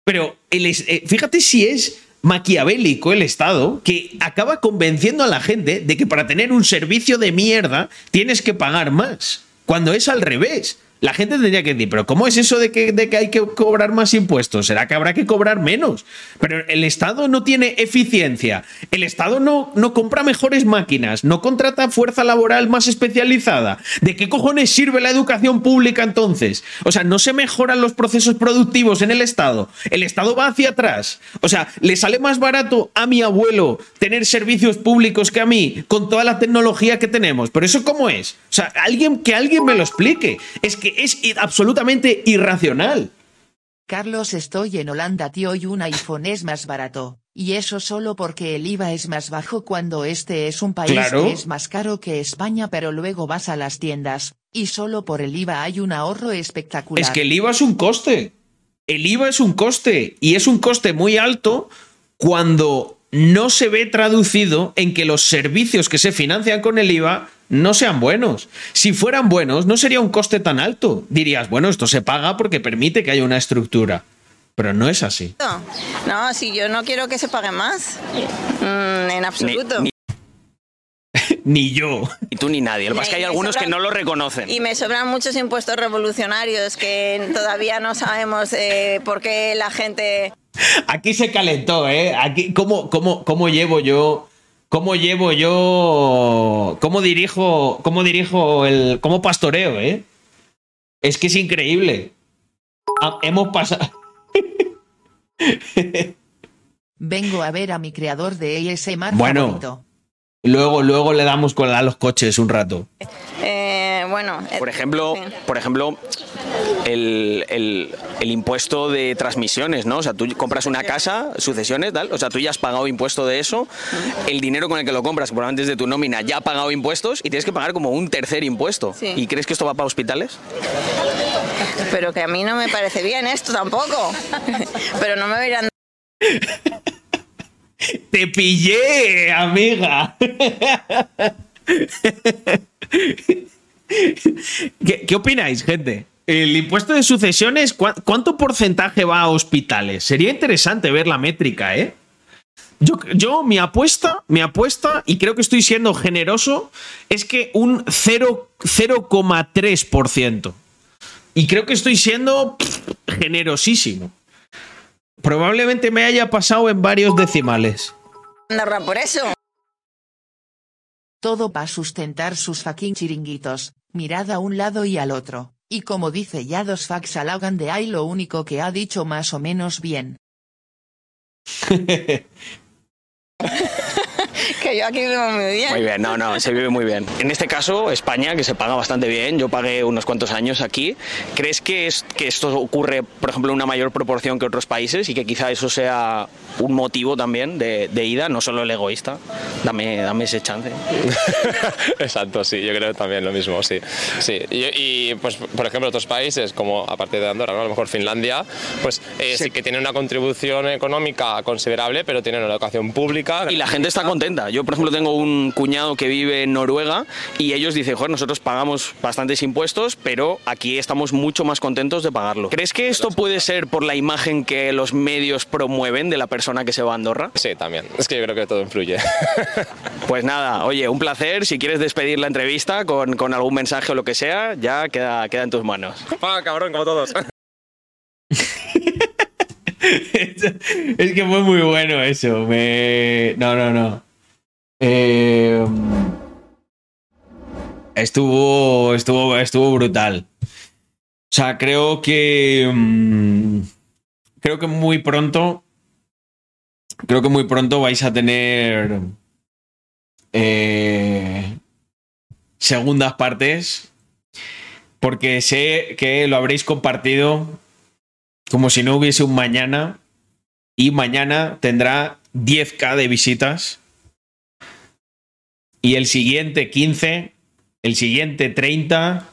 [SPEAKER 1] Pero eh, fíjate si es maquiavélico el Estado que acaba convenciendo a la gente de que para tener un servicio de mierda tienes que pagar más. Cuando es al revés. La gente tendría que decir, pero ¿cómo es eso de que, de que hay que cobrar más impuestos? ¿Será que habrá que cobrar menos? Pero el Estado no tiene eficiencia. El Estado no, no compra mejores máquinas, no contrata fuerza laboral más especializada. ¿De qué cojones sirve la educación pública entonces? O sea, no se mejoran los procesos productivos en el Estado. El Estado va hacia atrás. O sea, le sale más barato a mi abuelo tener servicios públicos que a mí, con toda la tecnología que tenemos. Pero eso cómo es? O sea, alguien que alguien me lo explique. Es que es absolutamente irracional.
[SPEAKER 9] Carlos, estoy en Holanda, tío, y un iPhone es más barato. Y eso solo porque el IVA es más bajo cuando este es un país
[SPEAKER 1] Claro.
[SPEAKER 9] que es más caro que España, pero luego vas a las tiendas, y solo por el IVA hay un ahorro espectacular.
[SPEAKER 1] Es que el IVA es un coste. El IVA es un coste y es un coste muy alto cuando no se ve traducido en que los servicios que se financian con el IVA no sean buenos. Si fueran buenos, no sería un coste tan alto. Dirías, bueno, esto se paga porque permite que haya una estructura. Pero no es así.
[SPEAKER 10] No, no, si yo no quiero que se pague más, Mm, en absoluto.
[SPEAKER 2] Ni,
[SPEAKER 1] Ni [LAUGHS] yo.
[SPEAKER 2] ni tú ni nadie. Lo que pasa es que hay algunos que no lo reconocen.
[SPEAKER 10] Y me sobran muchos impuestos revolucionarios que todavía no sabemos eh, por qué la gente...
[SPEAKER 1] Aquí se calentó, ¿eh? Aquí, ¿cómo, cómo, cómo llevo yo? ¿Cómo llevo yo? ¿Cómo dirijo? ¿Cómo dirijo el. ¿Cómo pastoreo, eh? Es que es increíble. Ah, hemos pasado. [LAUGHS]
[SPEAKER 9] Vengo a ver a mi creador de ASMR
[SPEAKER 1] Bueno.
[SPEAKER 9] favorito.
[SPEAKER 1] Luego, luego le damos con a los coches un rato.
[SPEAKER 10] eh, bueno... eh,
[SPEAKER 2] Por ejemplo,
[SPEAKER 10] sí.
[SPEAKER 2] por ejemplo el, el- el impuesto de transmisiones, ¿no? O sea, tú compras una casa, sucesiones, tal, o sea, tú ya has pagado impuesto de eso, el dinero con el que lo compras, que probablemente es de tu nómina, ya ha pagado impuestos y tienes que pagar como un tercer impuesto.
[SPEAKER 10] Sí.
[SPEAKER 2] ¿Y crees que esto va para hospitales?
[SPEAKER 10] Pero que a mí no me parece bien esto tampoco. [LAUGHS] Pero no me a
[SPEAKER 1] ¡Te pillé, amiga! [LAUGHS] ¿Qué, qué opináis, gente? El impuesto de sucesiones, ¿cuá- ¿cuánto porcentaje va a hospitales? Sería interesante ver la métrica, ¿eh? Yo, yo, mi apuesta, mi apuesta, y creo que estoy siendo generoso, es que un 0 0,3%. Y creo que estoy siendo pff, generosísimo. Probablemente me haya pasado en varios decimales.
[SPEAKER 10] Andorra por eso.
[SPEAKER 9] Todo para sustentar sus fucking chiringuitos, mirad a un lado y al otro, y como dice ya dos fax al Logan de ahí lo único que ha dicho más o menos bien. [LAUGHS]
[SPEAKER 10] Yo aquí vivo muy bien.
[SPEAKER 2] Muy bien, no, no, se vive muy bien. En este caso, España, que se paga bastante bien, yo pagué unos cuantos años aquí, ¿crees que, es, que esto ocurre, por ejemplo, en una mayor proporción que otros países y que quizá eso sea un motivo también de, de ida, no solo el egoísta? Dame, dame ese chance. [LAUGHS]
[SPEAKER 3] Exacto, sí, yo creo también lo mismo, sí. sí. Y, y, pues, por ejemplo, otros países, como aparte de Andorra, ¿no? a lo mejor Finlandia, pues eh, sí. que tienen una contribución económica considerable, pero tienen una educación pública.
[SPEAKER 2] Y la gente está contenta. Yo, por ejemplo, tengo un cuñado que vive en Noruega y ellos dicen, joder, nosotros pagamos bastantes impuestos, pero aquí estamos mucho más contentos de pagarlo. ¿Crees que esto puede ser por la imagen que los medios promueven de la persona que se va a Andorra?
[SPEAKER 3] Sí, también. Es que yo creo que todo influye. [LAUGHS]
[SPEAKER 2] Pues nada, oye, un placer. Si quieres despedir la entrevista con, con algún mensaje o lo que sea, ya queda, queda en tus manos.
[SPEAKER 3] ¡Ah, cabrón, como todos! [LAUGHS]
[SPEAKER 1] es que fue muy bueno eso. Me... No, no, no. Eh... Estuvo, estuvo, estuvo brutal. O sea, creo que. mm, Creo que muy pronto. Creo que muy pronto vais a tener. eh, segundas partes. Porque sé que lo habréis compartido como si no hubiese un mañana. Y mañana tendrá 10k de visitas. Y el siguiente 15. El siguiente 30.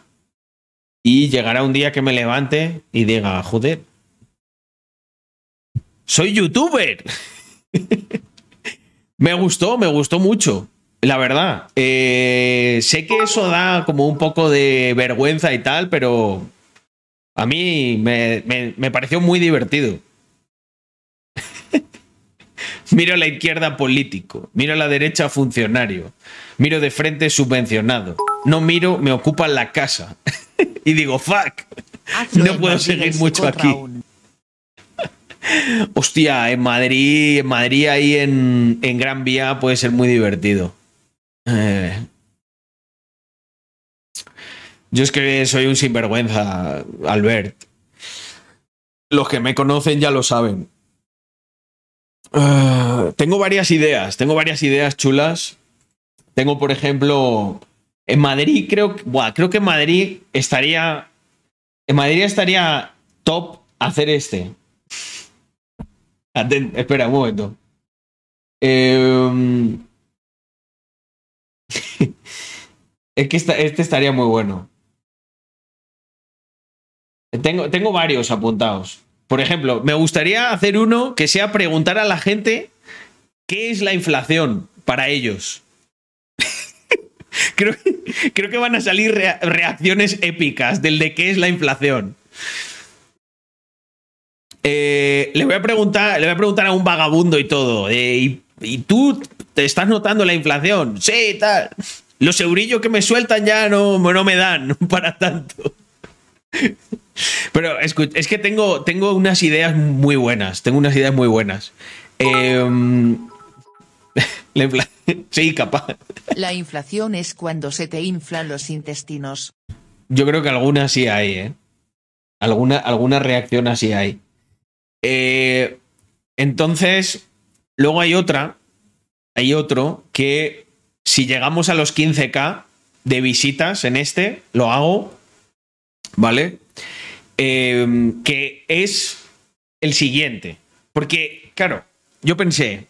[SPEAKER 1] Y llegará un día que me levante y diga, joder. Soy youtuber. [LAUGHS] Me gustó, me gustó mucho. La verdad. Eh, sé que eso da como un poco de vergüenza y tal, pero a mí me, me- me pareció muy divertido. Miro a la izquierda político, miro a la derecha funcionario, miro de frente subvencionado. No miro, me ocupan la casa. [LAUGHS] y digo, fuck,
[SPEAKER 9] Hazlo
[SPEAKER 1] no puedo seguir mucho aquí. [LAUGHS] Hostia, en Madrid, en Madrid ahí en, en Gran Vía puede ser muy divertido. Eh, Yo es que soy un sinvergüenza, Albert. Los que me conocen ya lo saben. Ah, tengo varias ideas, tengo varias ideas chulas. Tengo, por ejemplo, en Madrid creo, creo que en Madrid estaría, en Madrid estaría top hacer este. Espera un momento. Eh, [LAUGHS] es que este estaría muy bueno. Tengo, tengo varios apuntados. Por ejemplo, me gustaría hacer uno que sea preguntar a la gente qué es la inflación para ellos. [LAUGHS] creo, que- creo que van a salir rea- reacciones épicas del de qué es la inflación. Eh, le voy a preguntar, le voy a preguntar a un vagabundo y todo. eh, ¿y, y tú te estás notando la inflación? Sí, tal. Los eurillos que me sueltan ya no, no me dan [LAUGHS] para tanto. Pero es que tengo, tengo unas ideas muy buenas. Tengo unas ideas muy buenas. [LAUGHS] Infla- sí, capaz.
[SPEAKER 9] La inflación es cuando se te inflan los intestinos.
[SPEAKER 1] Yo creo que alguna sí hay, ¿eh? Alguna, alguna reacción así hay. Eh, entonces, luego hay otra, hay otro que si llegamos a los 15k de visitas en este, lo hago, ¿vale? Eh, que es el siguiente. Porque, claro, yo pensé,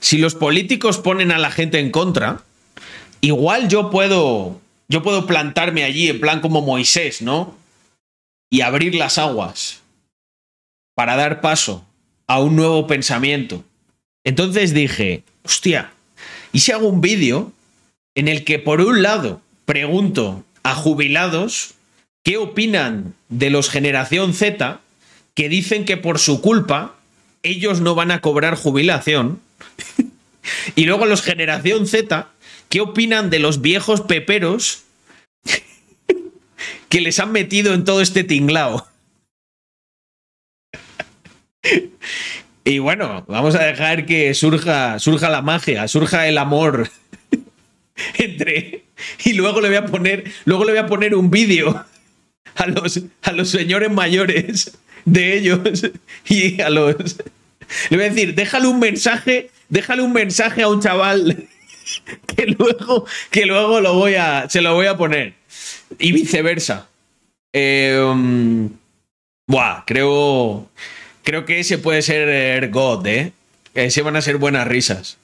[SPEAKER 1] si los políticos ponen a la gente en contra, igual yo puedo yo puedo plantarme allí en plan como Moisés, ¿no? Y abrir las aguas para dar paso a un nuevo pensamiento. Entonces dije, hostia, ¿y si hago un vídeo en el que por un lado pregunto a jubilados qué opinan de los generación Z que dicen que por su culpa ellos no van a cobrar jubilación? [LAUGHS] y luego los generación Z ¿Qué opinan de los viejos peperos [LAUGHS] que les han metido en todo este tinglao? [LAUGHS] Y bueno, vamos a dejar que surja, surja la magia, surja el amor entre. Y luego le voy a poner, luego le voy a poner un vídeo a los, a los señores mayores de ellos [LAUGHS] y a los. Le voy a decir, déjale un mensaje, déjale un mensaje a un chaval [LAUGHS] que luego, que luego lo voy a, se lo voy a poner. Y viceversa. Eh, buah, creo, creo que ese puede ser God, ¿eh? Ese van a ser buenas risas.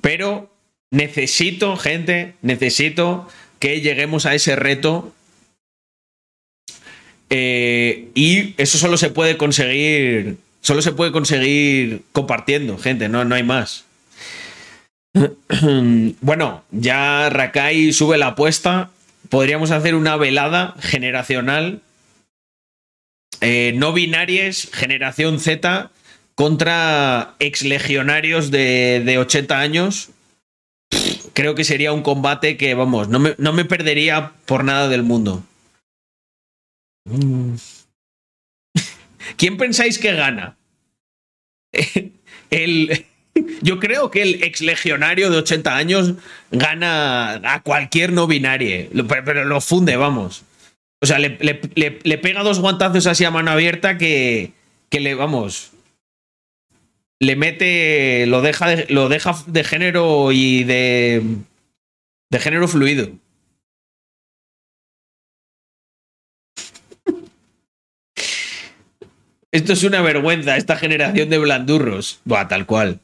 [SPEAKER 1] Pero necesito, gente, necesito que lleguemos a ese reto. Eh, y eso solo se puede conseguir, solo se puede conseguir compartiendo, gente, no, no hay más. [CLEARS THROAT] Bueno, ya Rakai sube la apuesta. Podríamos hacer una velada generacional. eh, no binarias, generación Z, contra exlegionarios de, de 80 años. Creo que sería un combate que, vamos, no me, no me perdería por nada del mundo. Mm. [LAUGHS] ¿Quién pensáis que gana? [LAUGHS] El, [LAUGHS] yo creo que el ex legionario de 80 años gana a cualquier no binario, pero, lo funde, vamos. O sea, le, le- le- le pega dos guantazos así a mano abierta que, que le, vamos, le mete, lo deja de, lo deja de género y de, de género fluido. Esto es una vergüenza, esta generación de blandurros. Buah, tal cual.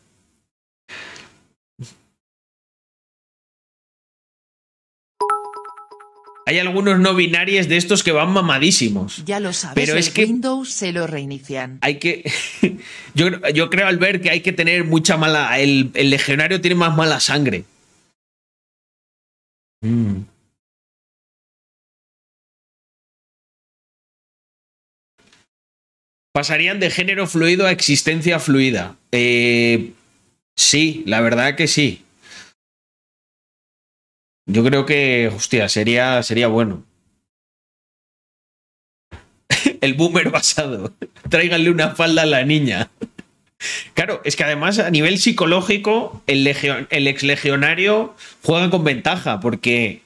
[SPEAKER 1] Hay algunos no binarios de estos que van mamadísimos.
[SPEAKER 9] Ya lo sabes,
[SPEAKER 1] Pero
[SPEAKER 9] el
[SPEAKER 1] es que-
[SPEAKER 9] Windows se lo reinician.
[SPEAKER 1] Hay que. [LAUGHS] yo, yo creo, al ver que hay que tener mucha mala. El, el legionario tiene más mala sangre. Mm. Pasarían de género fluido a existencia fluida. Eh, sí, la verdad que sí. Yo creo que, hostia, sería, sería bueno. [LAUGHS] El boomer basado. Tráiganle una falda a la niña. Claro, es que además a nivel psicológico, el, legio- el ex legionario juega con ventaja, porque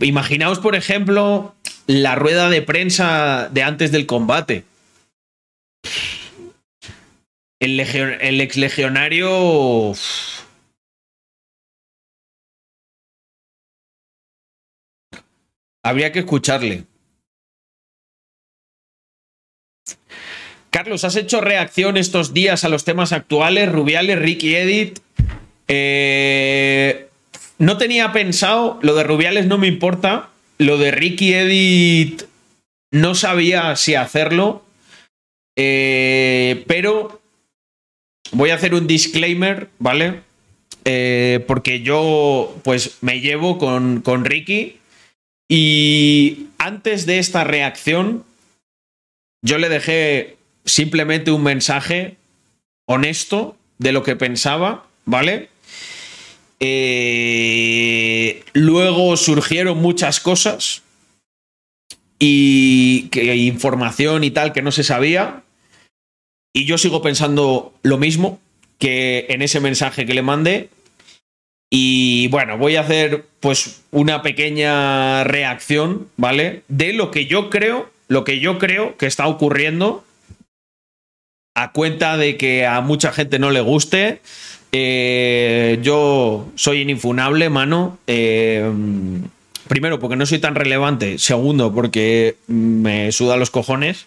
[SPEAKER 1] imaginaos, por ejemplo, la rueda de prensa de antes del combate. El, legio- el ex legionario. Habría que escucharle. Carlos, ¿has hecho reacción estos días a los temas actuales? Rubiales, Ricky Edit. Eh, no tenía pensado, lo de Rubiales no me importa. Lo de Ricky Edit no sabía si hacerlo. Eh, pero voy a hacer un disclaimer, ¿vale? Eh, porque yo, pues, me llevo con, con Ricky. Y antes de esta reacción, yo le dejé simplemente un mensaje honesto de lo que pensaba, ¿vale? Eh, luego surgieron muchas cosas y información y tal que no se sabía. Y yo sigo pensando lo mismo que en ese mensaje que le mandé. Y bueno, voy a hacer pues una pequeña reacción, ¿vale? De lo que yo creo, lo que yo creo que está ocurriendo a cuenta de que a mucha gente no le guste. Eh, yo soy ininfunable, mano. Eh, primero, porque no soy tan relevante. Segundo, porque me suda los cojones.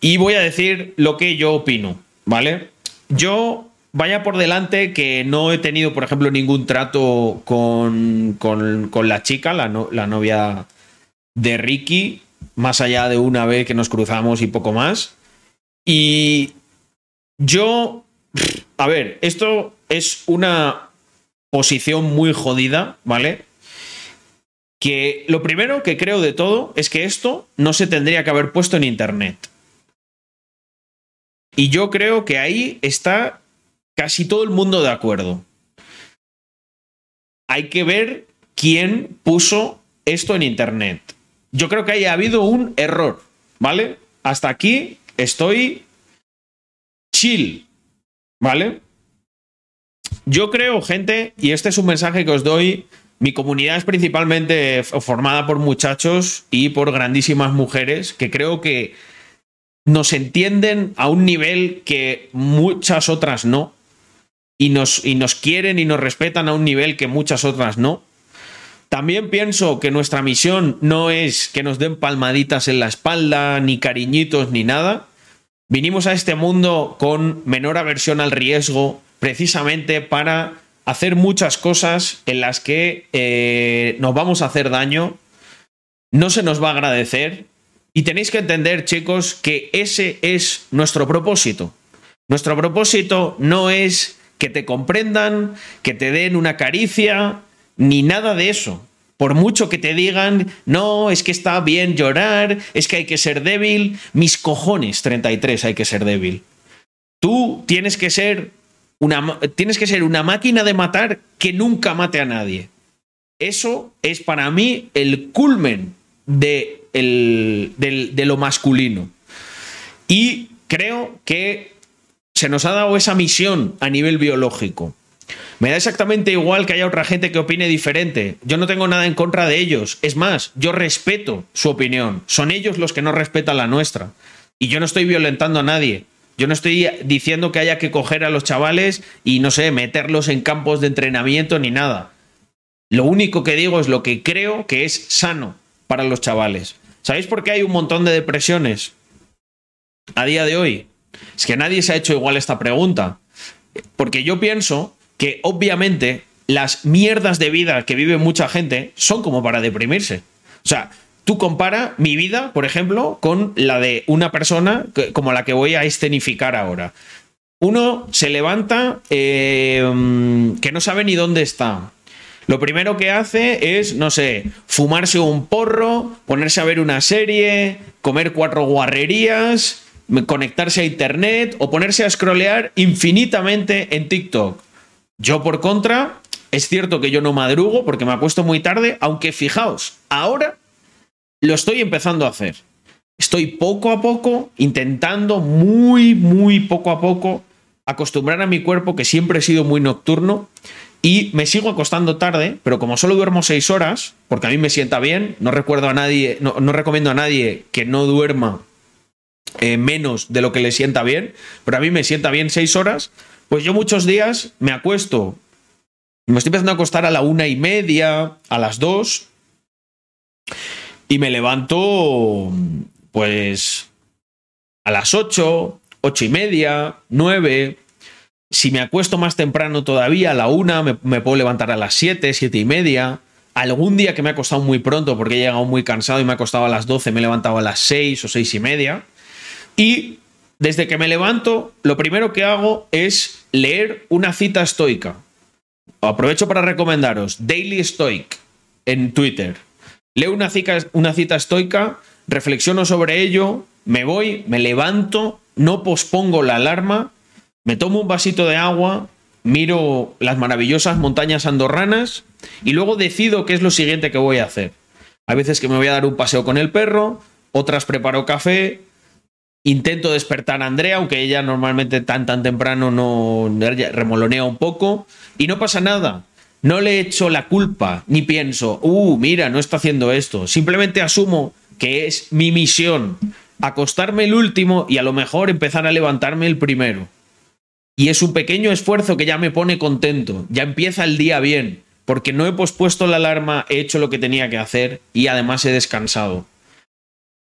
[SPEAKER 1] Y voy a decir lo que yo opino, ¿vale? Yo vaya por delante que no he tenido, por ejemplo, ningún trato con, con- con la chica, la, no- la novia de Ricky, más allá de una vez que nos cruzamos y poco más. Y yo, a ver, esto es una posición muy jodida, ¿vale? Que lo primero que creo de todo es que esto no se tendría que haber puesto en internet. Y yo creo que ahí está casi todo el mundo de acuerdo. Hay que ver quién puso esto en internet. Yo creo que ahí ha habido un error, ¿vale? Hasta aquí estoy chill, ¿vale? Yo creo, gente, y este es un mensaje que os doy, mi comunidad es principalmente formada por muchachos y por grandísimas mujeres que creo que nos entienden a un nivel que muchas otras no. Y nos, y nos quieren y nos respetan a un nivel que muchas otras no. También pienso que nuestra misión no es que nos den palmaditas en la espalda, ni cariñitos, ni nada. Vinimos a este mundo con menor aversión al riesgo, precisamente para hacer muchas cosas en las que eh, nos vamos a hacer daño, no se nos va a agradecer. Y tenéis que entender, chicos, que ese es nuestro propósito. Nuestro propósito no es que te comprendan, que te den una caricia, ni nada de eso. Por mucho que te digan, no, es que está bien llorar, es que hay que ser débil, mis cojones 33 hay que ser débil. Tú tienes que ser una, tienes que ser una máquina de matar que nunca mate a nadie. Eso es para mí el culmen de, el- del- de lo masculino. Y creo que se nos ha dado esa misión a nivel biológico. Me da exactamente igual que haya otra gente que opine diferente. Yo no tengo nada en contra de ellos. Es más, yo respeto su opinión. Son ellos los que no respetan la nuestra. Y yo no estoy violentando a nadie. Yo no estoy diciendo que haya que coger a los chavales y, no sé, meterlos en campos de entrenamiento ni nada. Lo único que digo es lo que creo que es sano para los chavales. ¿Sabéis por qué hay un montón de depresiones a día de hoy? Es que nadie se ha hecho igual esta pregunta. Porque yo pienso que obviamente las mierdas de vida que vive mucha gente son como para deprimirse. O sea, tú compara mi vida, por ejemplo, con la de una persona como la que voy a escenificar ahora. Uno se levanta mm, que no sabe ni dónde está. Lo primero que hace es, no sé, fumarse un porro, ponerse a ver una serie, comer cuatro guarrerías, conectarse a internet o ponerse a scrollear infinitamente en TikTok. Yo, por contra, es cierto que yo no madrugo porque me acuesto muy tarde, aunque fijaos, ahora lo estoy empezando a hacer. Estoy poco a poco intentando, muy, muy poco a poco, acostumbrar a mi cuerpo, que siempre he sido muy nocturno, y me sigo acostando tarde, pero como solo duermo seis horas, porque a mí me sienta bien, no recuerdo a nadie, no, no recomiendo a nadie que no duerma eh, menos de lo que le sienta bien, pero a mí me sienta bien seis horas, pues yo muchos días me acuesto, me estoy empezando a acostar a la una y media, a las dos, y me levanto pues a las 8, 8 y media, 9. Si me acuesto más temprano todavía, a la 1, me, puedo levantar a las 7, 7 y media. Algún día que me ha acostado muy pronto porque he llegado muy cansado y me ha acostado a las 12, me he levantado a las 6 o 6 y media. Y desde que me levanto, lo primero que hago es leer una cita estoica. Aprovecho para recomendaros Daily Stoic en Twitter. Leo una cita, una cita estoica, reflexiono sobre ello, me voy, me levanto, no pospongo la alarma, me tomo un vasito de agua, miro las maravillosas montañas andorranas y luego decido qué es lo siguiente que voy a hacer. Hay veces que me voy a dar un paseo con el perro, otras preparo café, intento despertar a Andrea, aunque ella normalmente tan tan temprano no remolonea un poco y no pasa nada. No le echo la culpa, ni pienso, uh, mira, no está haciendo esto. Simplemente asumo que es mi misión acostarme el último y a lo mejor empezar a levantarme el primero. Y es un pequeño esfuerzo que ya me pone contento, ya empieza el día bien, porque no he pospuesto la alarma, he hecho lo que tenía que hacer y además he descansado.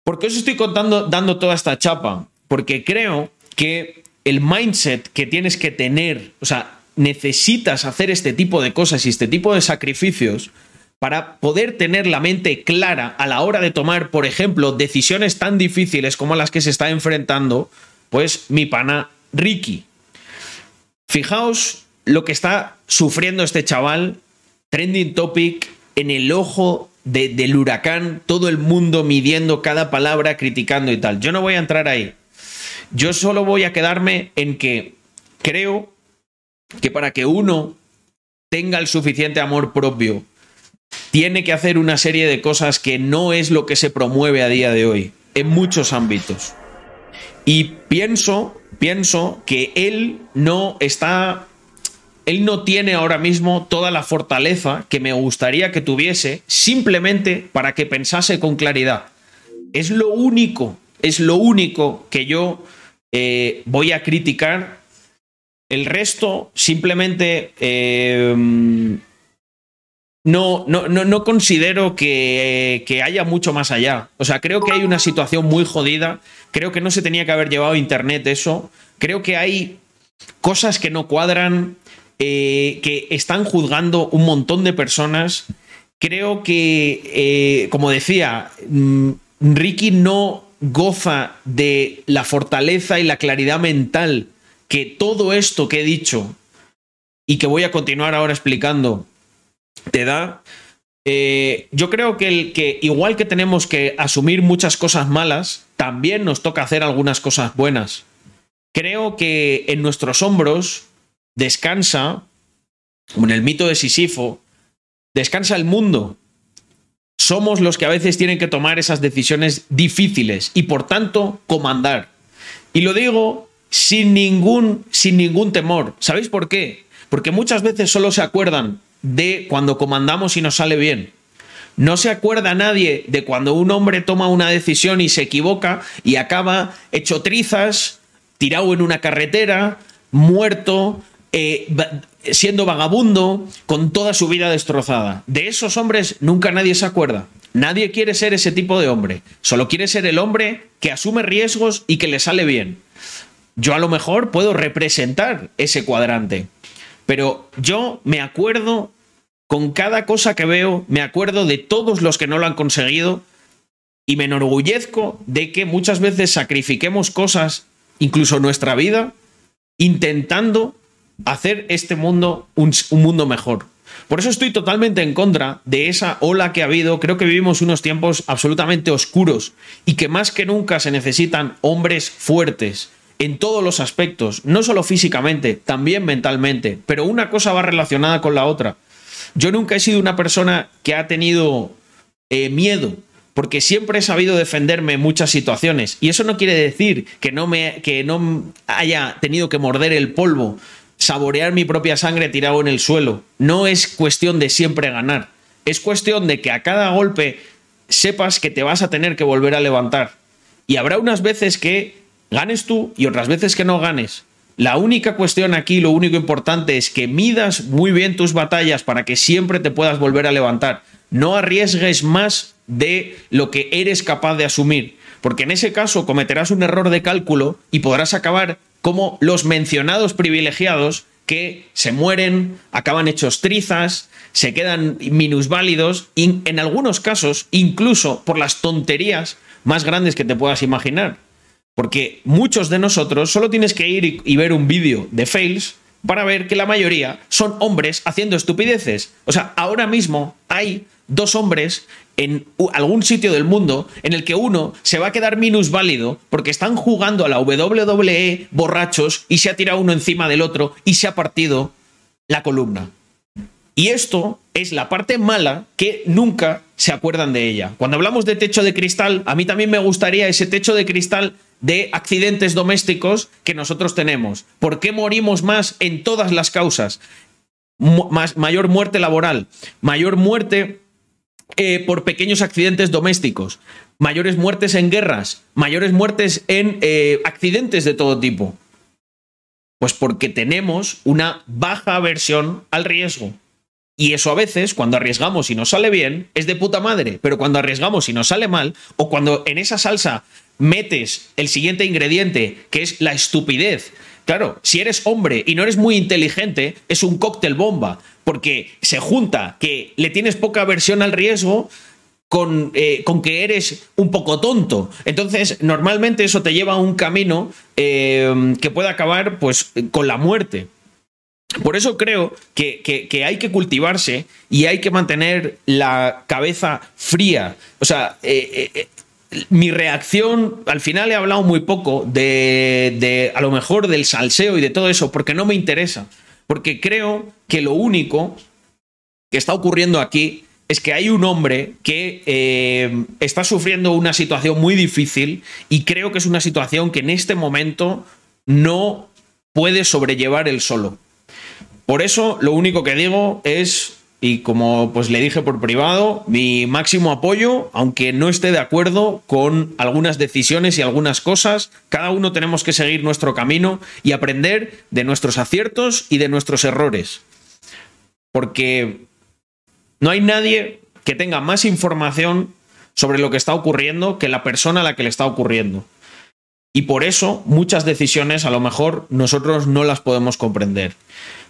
[SPEAKER 1] ¿Por qué os estoy contando, dando toda esta chapa? Porque creo que el mindset que tienes que tener, o sea, necesitas hacer este tipo de cosas y este tipo de sacrificios para poder tener la mente clara a la hora de tomar, por ejemplo, decisiones tan difíciles como las que se está enfrentando, pues mi pana Ricky. Fijaos lo que está sufriendo este chaval, trending topic, en el ojo de- del huracán, todo el mundo midiendo cada palabra, criticando y tal. Yo no voy a entrar ahí. Yo solo voy a quedarme en que creo que para que uno tenga el suficiente amor propio, tiene que hacer una serie de cosas que no es lo que se promueve a día de hoy, en muchos ámbitos. Y pienso, pienso que él no está, él no tiene ahora mismo toda la fortaleza que me gustaría que tuviese simplemente para que pensase con claridad. Es lo único, es lo único que yo eh, voy a criticar. El resto simplemente eh, no, no, no, no considero que, que haya mucho más allá. O sea, creo que hay una situación muy jodida. Creo que no se tenía que haber llevado internet eso. Creo que hay cosas que no cuadran, eh, que están juzgando un montón de personas. Creo que, eh, como decía, mm, Ricky no goza de la fortaleza y la claridad mental que todo esto que he dicho y que voy a continuar ahora explicando te da. Eh, yo creo que, el, que igual que tenemos que asumir muchas cosas malas, también nos toca hacer algunas cosas buenas. Creo que en nuestros hombros descansa, como en el mito de Sisifo, descansa el mundo. Somos los que a veces tienen que tomar esas decisiones difíciles y por tanto comandar. Y lo digo sin ningún, sin ningún temor. ¿Sabéis por qué? Porque muchas veces solo se acuerdan de cuando comandamos y nos sale bien. No se acuerda nadie de cuando un hombre toma una decisión y se equivoca y acaba hecho trizas, tirado en una carretera, muerto, eh, siendo vagabundo, con toda su vida destrozada. De esos hombres nunca nadie se acuerda. Nadie quiere ser ese tipo de hombre. Solo quiere ser el hombre que asume riesgos y que le sale bien. Yo a lo mejor puedo representar ese cuadrante, pero yo me acuerdo con cada cosa que veo me acuerdo de todos los que no lo han conseguido y me enorgullezco de que muchas veces sacrifiquemos cosas, incluso nuestra vida, intentando hacer este mundo un, un mundo mejor. Por eso estoy totalmente en contra de esa ola que ha habido. Creo que vivimos unos tiempos absolutamente oscuros y que más que nunca se necesitan hombres fuertes en todos los aspectos, no solo físicamente, también mentalmente, pero una cosa va relacionada con la otra. Yo nunca he sido una persona que ha tenido eh, miedo, porque siempre he sabido defenderme en muchas situaciones. Y eso no quiere decir que no, me, que no haya tenido que morder el polvo, saborear mi propia sangre tirado en el suelo. No es cuestión de siempre ganar. Es cuestión de que a cada golpe sepas que te vas a tener que volver a levantar. Y habrá unas veces que ganes tú y otras veces que no ganes. La única cuestión aquí, lo único importante es que midas muy bien tus batallas para que siempre te puedas volver a levantar. No arriesgues más de lo que eres capaz de asumir, porque en ese caso cometerás un error de cálculo y podrás acabar como los mencionados privilegiados que se mueren, acaban hechos trizas, se quedan minusválidos y en algunos casos incluso por las tonterías más grandes que te puedas imaginar. Porque muchos de nosotros solo tienes que ir y ver un vídeo de fails para ver que la mayoría son hombres haciendo estupideces. O sea, ahora mismo hay dos hombres en algún sitio del mundo en el que uno se va a quedar minusválido porque están jugando a la WWE borrachos y se ha tirado uno encima del otro y se ha partido la columna. Y esto es la parte mala que nunca se acuerdan de ella. Cuando hablamos de techo de cristal, a mí también me gustaría ese techo de cristal de accidentes domésticos que nosotros tenemos. ¿Por qué morimos más en todas las causas? mayor muerte laboral, mayor muerte por pequeños accidentes domésticos, mayores muertes en guerras, mayores muertes en eh, accidentes de todo tipo. Pues porque tenemos una baja aversión al riesgo. Y eso a veces, cuando arriesgamos y nos sale bien, es de puta madre. Pero cuando arriesgamos y nos sale mal, o cuando en esa salsa metes el siguiente ingrediente, que es la estupidez. Claro, si eres hombre y no eres muy inteligente, es un cóctel bomba, porque se junta que le tienes poca aversión al riesgo con, eh, con, que eres un poco tonto. Entonces, normalmente eso te lleva a un camino eh, que puede acabar pues, con la muerte. Por eso creo que, que, hay que cultivarse y hay que mantener la cabeza fría. O sea, eh, mi reacción, al final he hablado muy poco de, de, a lo mejor del salseo y de todo eso, porque no me interesa. Porque creo que lo único que está ocurriendo aquí es que hay un hombre que eh, está sufriendo una situación muy difícil y creo que es una situación que en este momento no puede sobrellevar él solo. Por eso lo único que digo es y como pues le dije por privado, mi máximo apoyo, aunque no esté de acuerdo con algunas decisiones y algunas cosas, cada uno tenemos que seguir nuestro camino y aprender de nuestros aciertos y de nuestros errores. Porque no hay nadie que tenga más información sobre lo que está ocurriendo que la persona a la que le está ocurriendo. Y por eso muchas decisiones a lo mejor nosotros no las podemos comprender.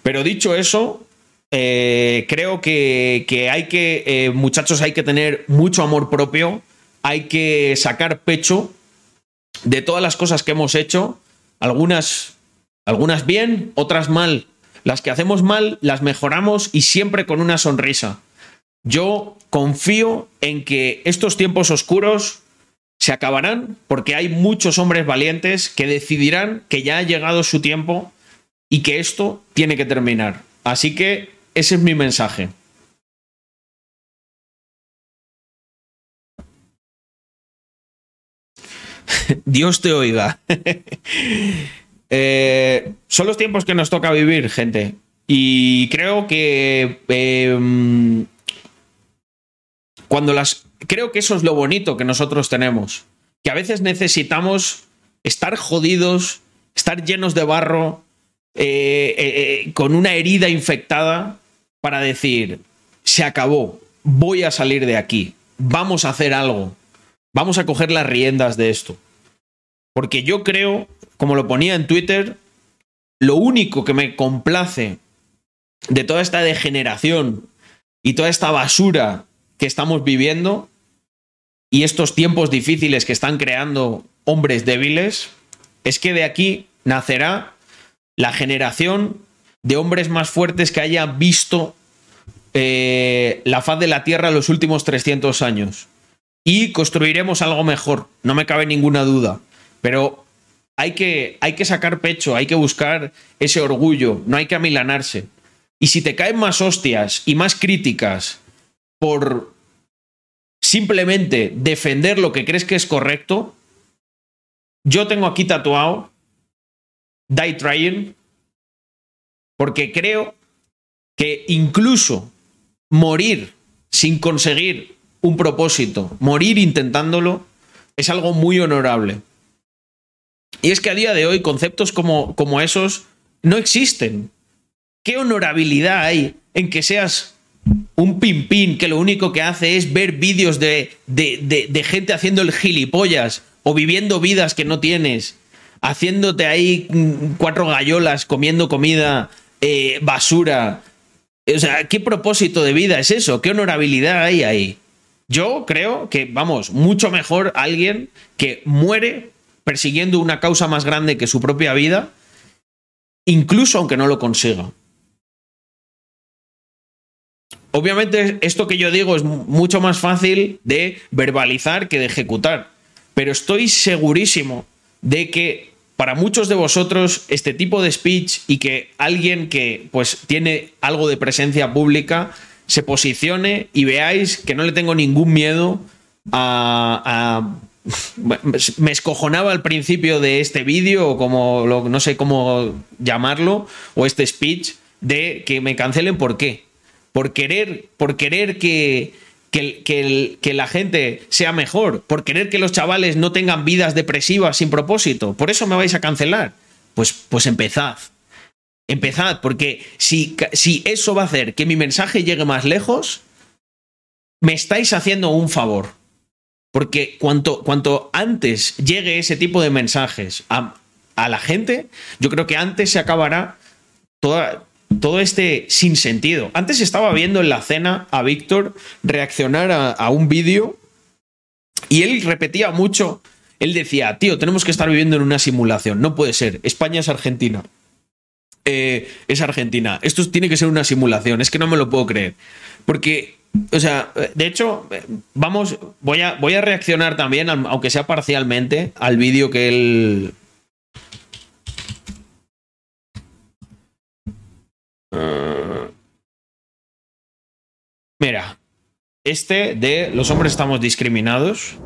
[SPEAKER 1] Pero dicho eso, eh, creo que, hay que, eh, muchachos, hay que tener mucho amor propio, hay que sacar pecho de todas las cosas que hemos hecho, algunas, algunas bien, otras mal. Las que hacemos mal las mejoramos y siempre con una sonrisa. Yo confío en que estos tiempos oscuros se acabarán porque hay muchos hombres valientes que decidirán que ya ha llegado su tiempo y que esto tiene que terminar. Así que ese es mi mensaje. [LAUGHS] Dios te oiga. [LAUGHS] Eh, son los tiempos que nos toca vivir, gente. Y creo que em, cuando las. Creo que eso es lo bonito que nosotros tenemos. Que a veces necesitamos estar jodidos, estar llenos de barro, eh, eh, con una herida infectada para decir, se acabó, voy a salir de aquí, vamos a hacer algo, vamos a coger las riendas de esto. Porque yo creo, como lo ponía en Twitter, lo único que me complace de toda esta degeneración y toda esta basura que estamos viviendo y estos tiempos difíciles que están creando hombres débiles, es que de aquí nacerá la generación de hombres más fuertes que haya visto eh, la faz de la Tierra en los últimos 300 años. Y construiremos algo mejor, no me cabe ninguna duda. Pero hay que, hay que sacar pecho, hay que buscar ese orgullo, no hay que amilanarse. Y si te caen más hostias y más críticas por simplemente defender lo que crees que es correcto, yo tengo aquí tatuado Die Trying, porque creo que incluso morir sin conseguir un propósito, morir intentándolo, es algo muy honorable. Y es que a día de hoy conceptos como, como esos no existen. ¿Qué honorabilidad hay en que seas un pimpín que lo único que hace es ver vídeos de, de, de, gente haciendo el gilipollas o viviendo vidas que no tienes, haciéndote ahí cuatro gallolas comiendo comida eh, basura? O sea, ¿qué propósito de vida es eso? ¿Qué honorabilidad hay ahí? Yo creo que, vamos, mucho mejor alguien que muere persiguiendo una causa más grande que su propia vida, incluso aunque no lo consiga. Obviamente esto que yo digo es mucho más fácil de verbalizar que de ejecutar, pero estoy segurísimo de que para muchos de vosotros este tipo de speech y que alguien que pues tiene algo de presencia pública se posicione y veáis que no le tengo ningún miedo a, [LAUGHS] me escojonaba al principio de este vídeo, o como no sé cómo llamarlo, o este speech, de que me cancelen por qué. Por querer, por querer que, que, que, la gente sea mejor, por querer que los chavales no tengan vidas depresivas sin propósito. Por eso me vais a cancelar. Pues, pues empezad. Empezad, porque si, si eso va a hacer que mi mensaje llegue más lejos, me estáis haciendo un favor. Porque cuanto, cuanto antes llegue ese tipo de mensajes a, a la gente, yo creo que antes se acabará toda, todo este sinsentido. Antes estaba viendo en la cena a Víctor reaccionar a, un vídeo y él repetía mucho, él decía, tío, tenemos que estar viviendo en una simulación, no puede ser, España es Argentina. Eh, es Argentina, esto tiene que ser una simulación, es que no me lo puedo creer. Porque o sea, de hecho, vamos, voy a, voy a reaccionar también, aunque sea parcialmente, al vídeo que él. Mira, este de los hombres estamos discriminados.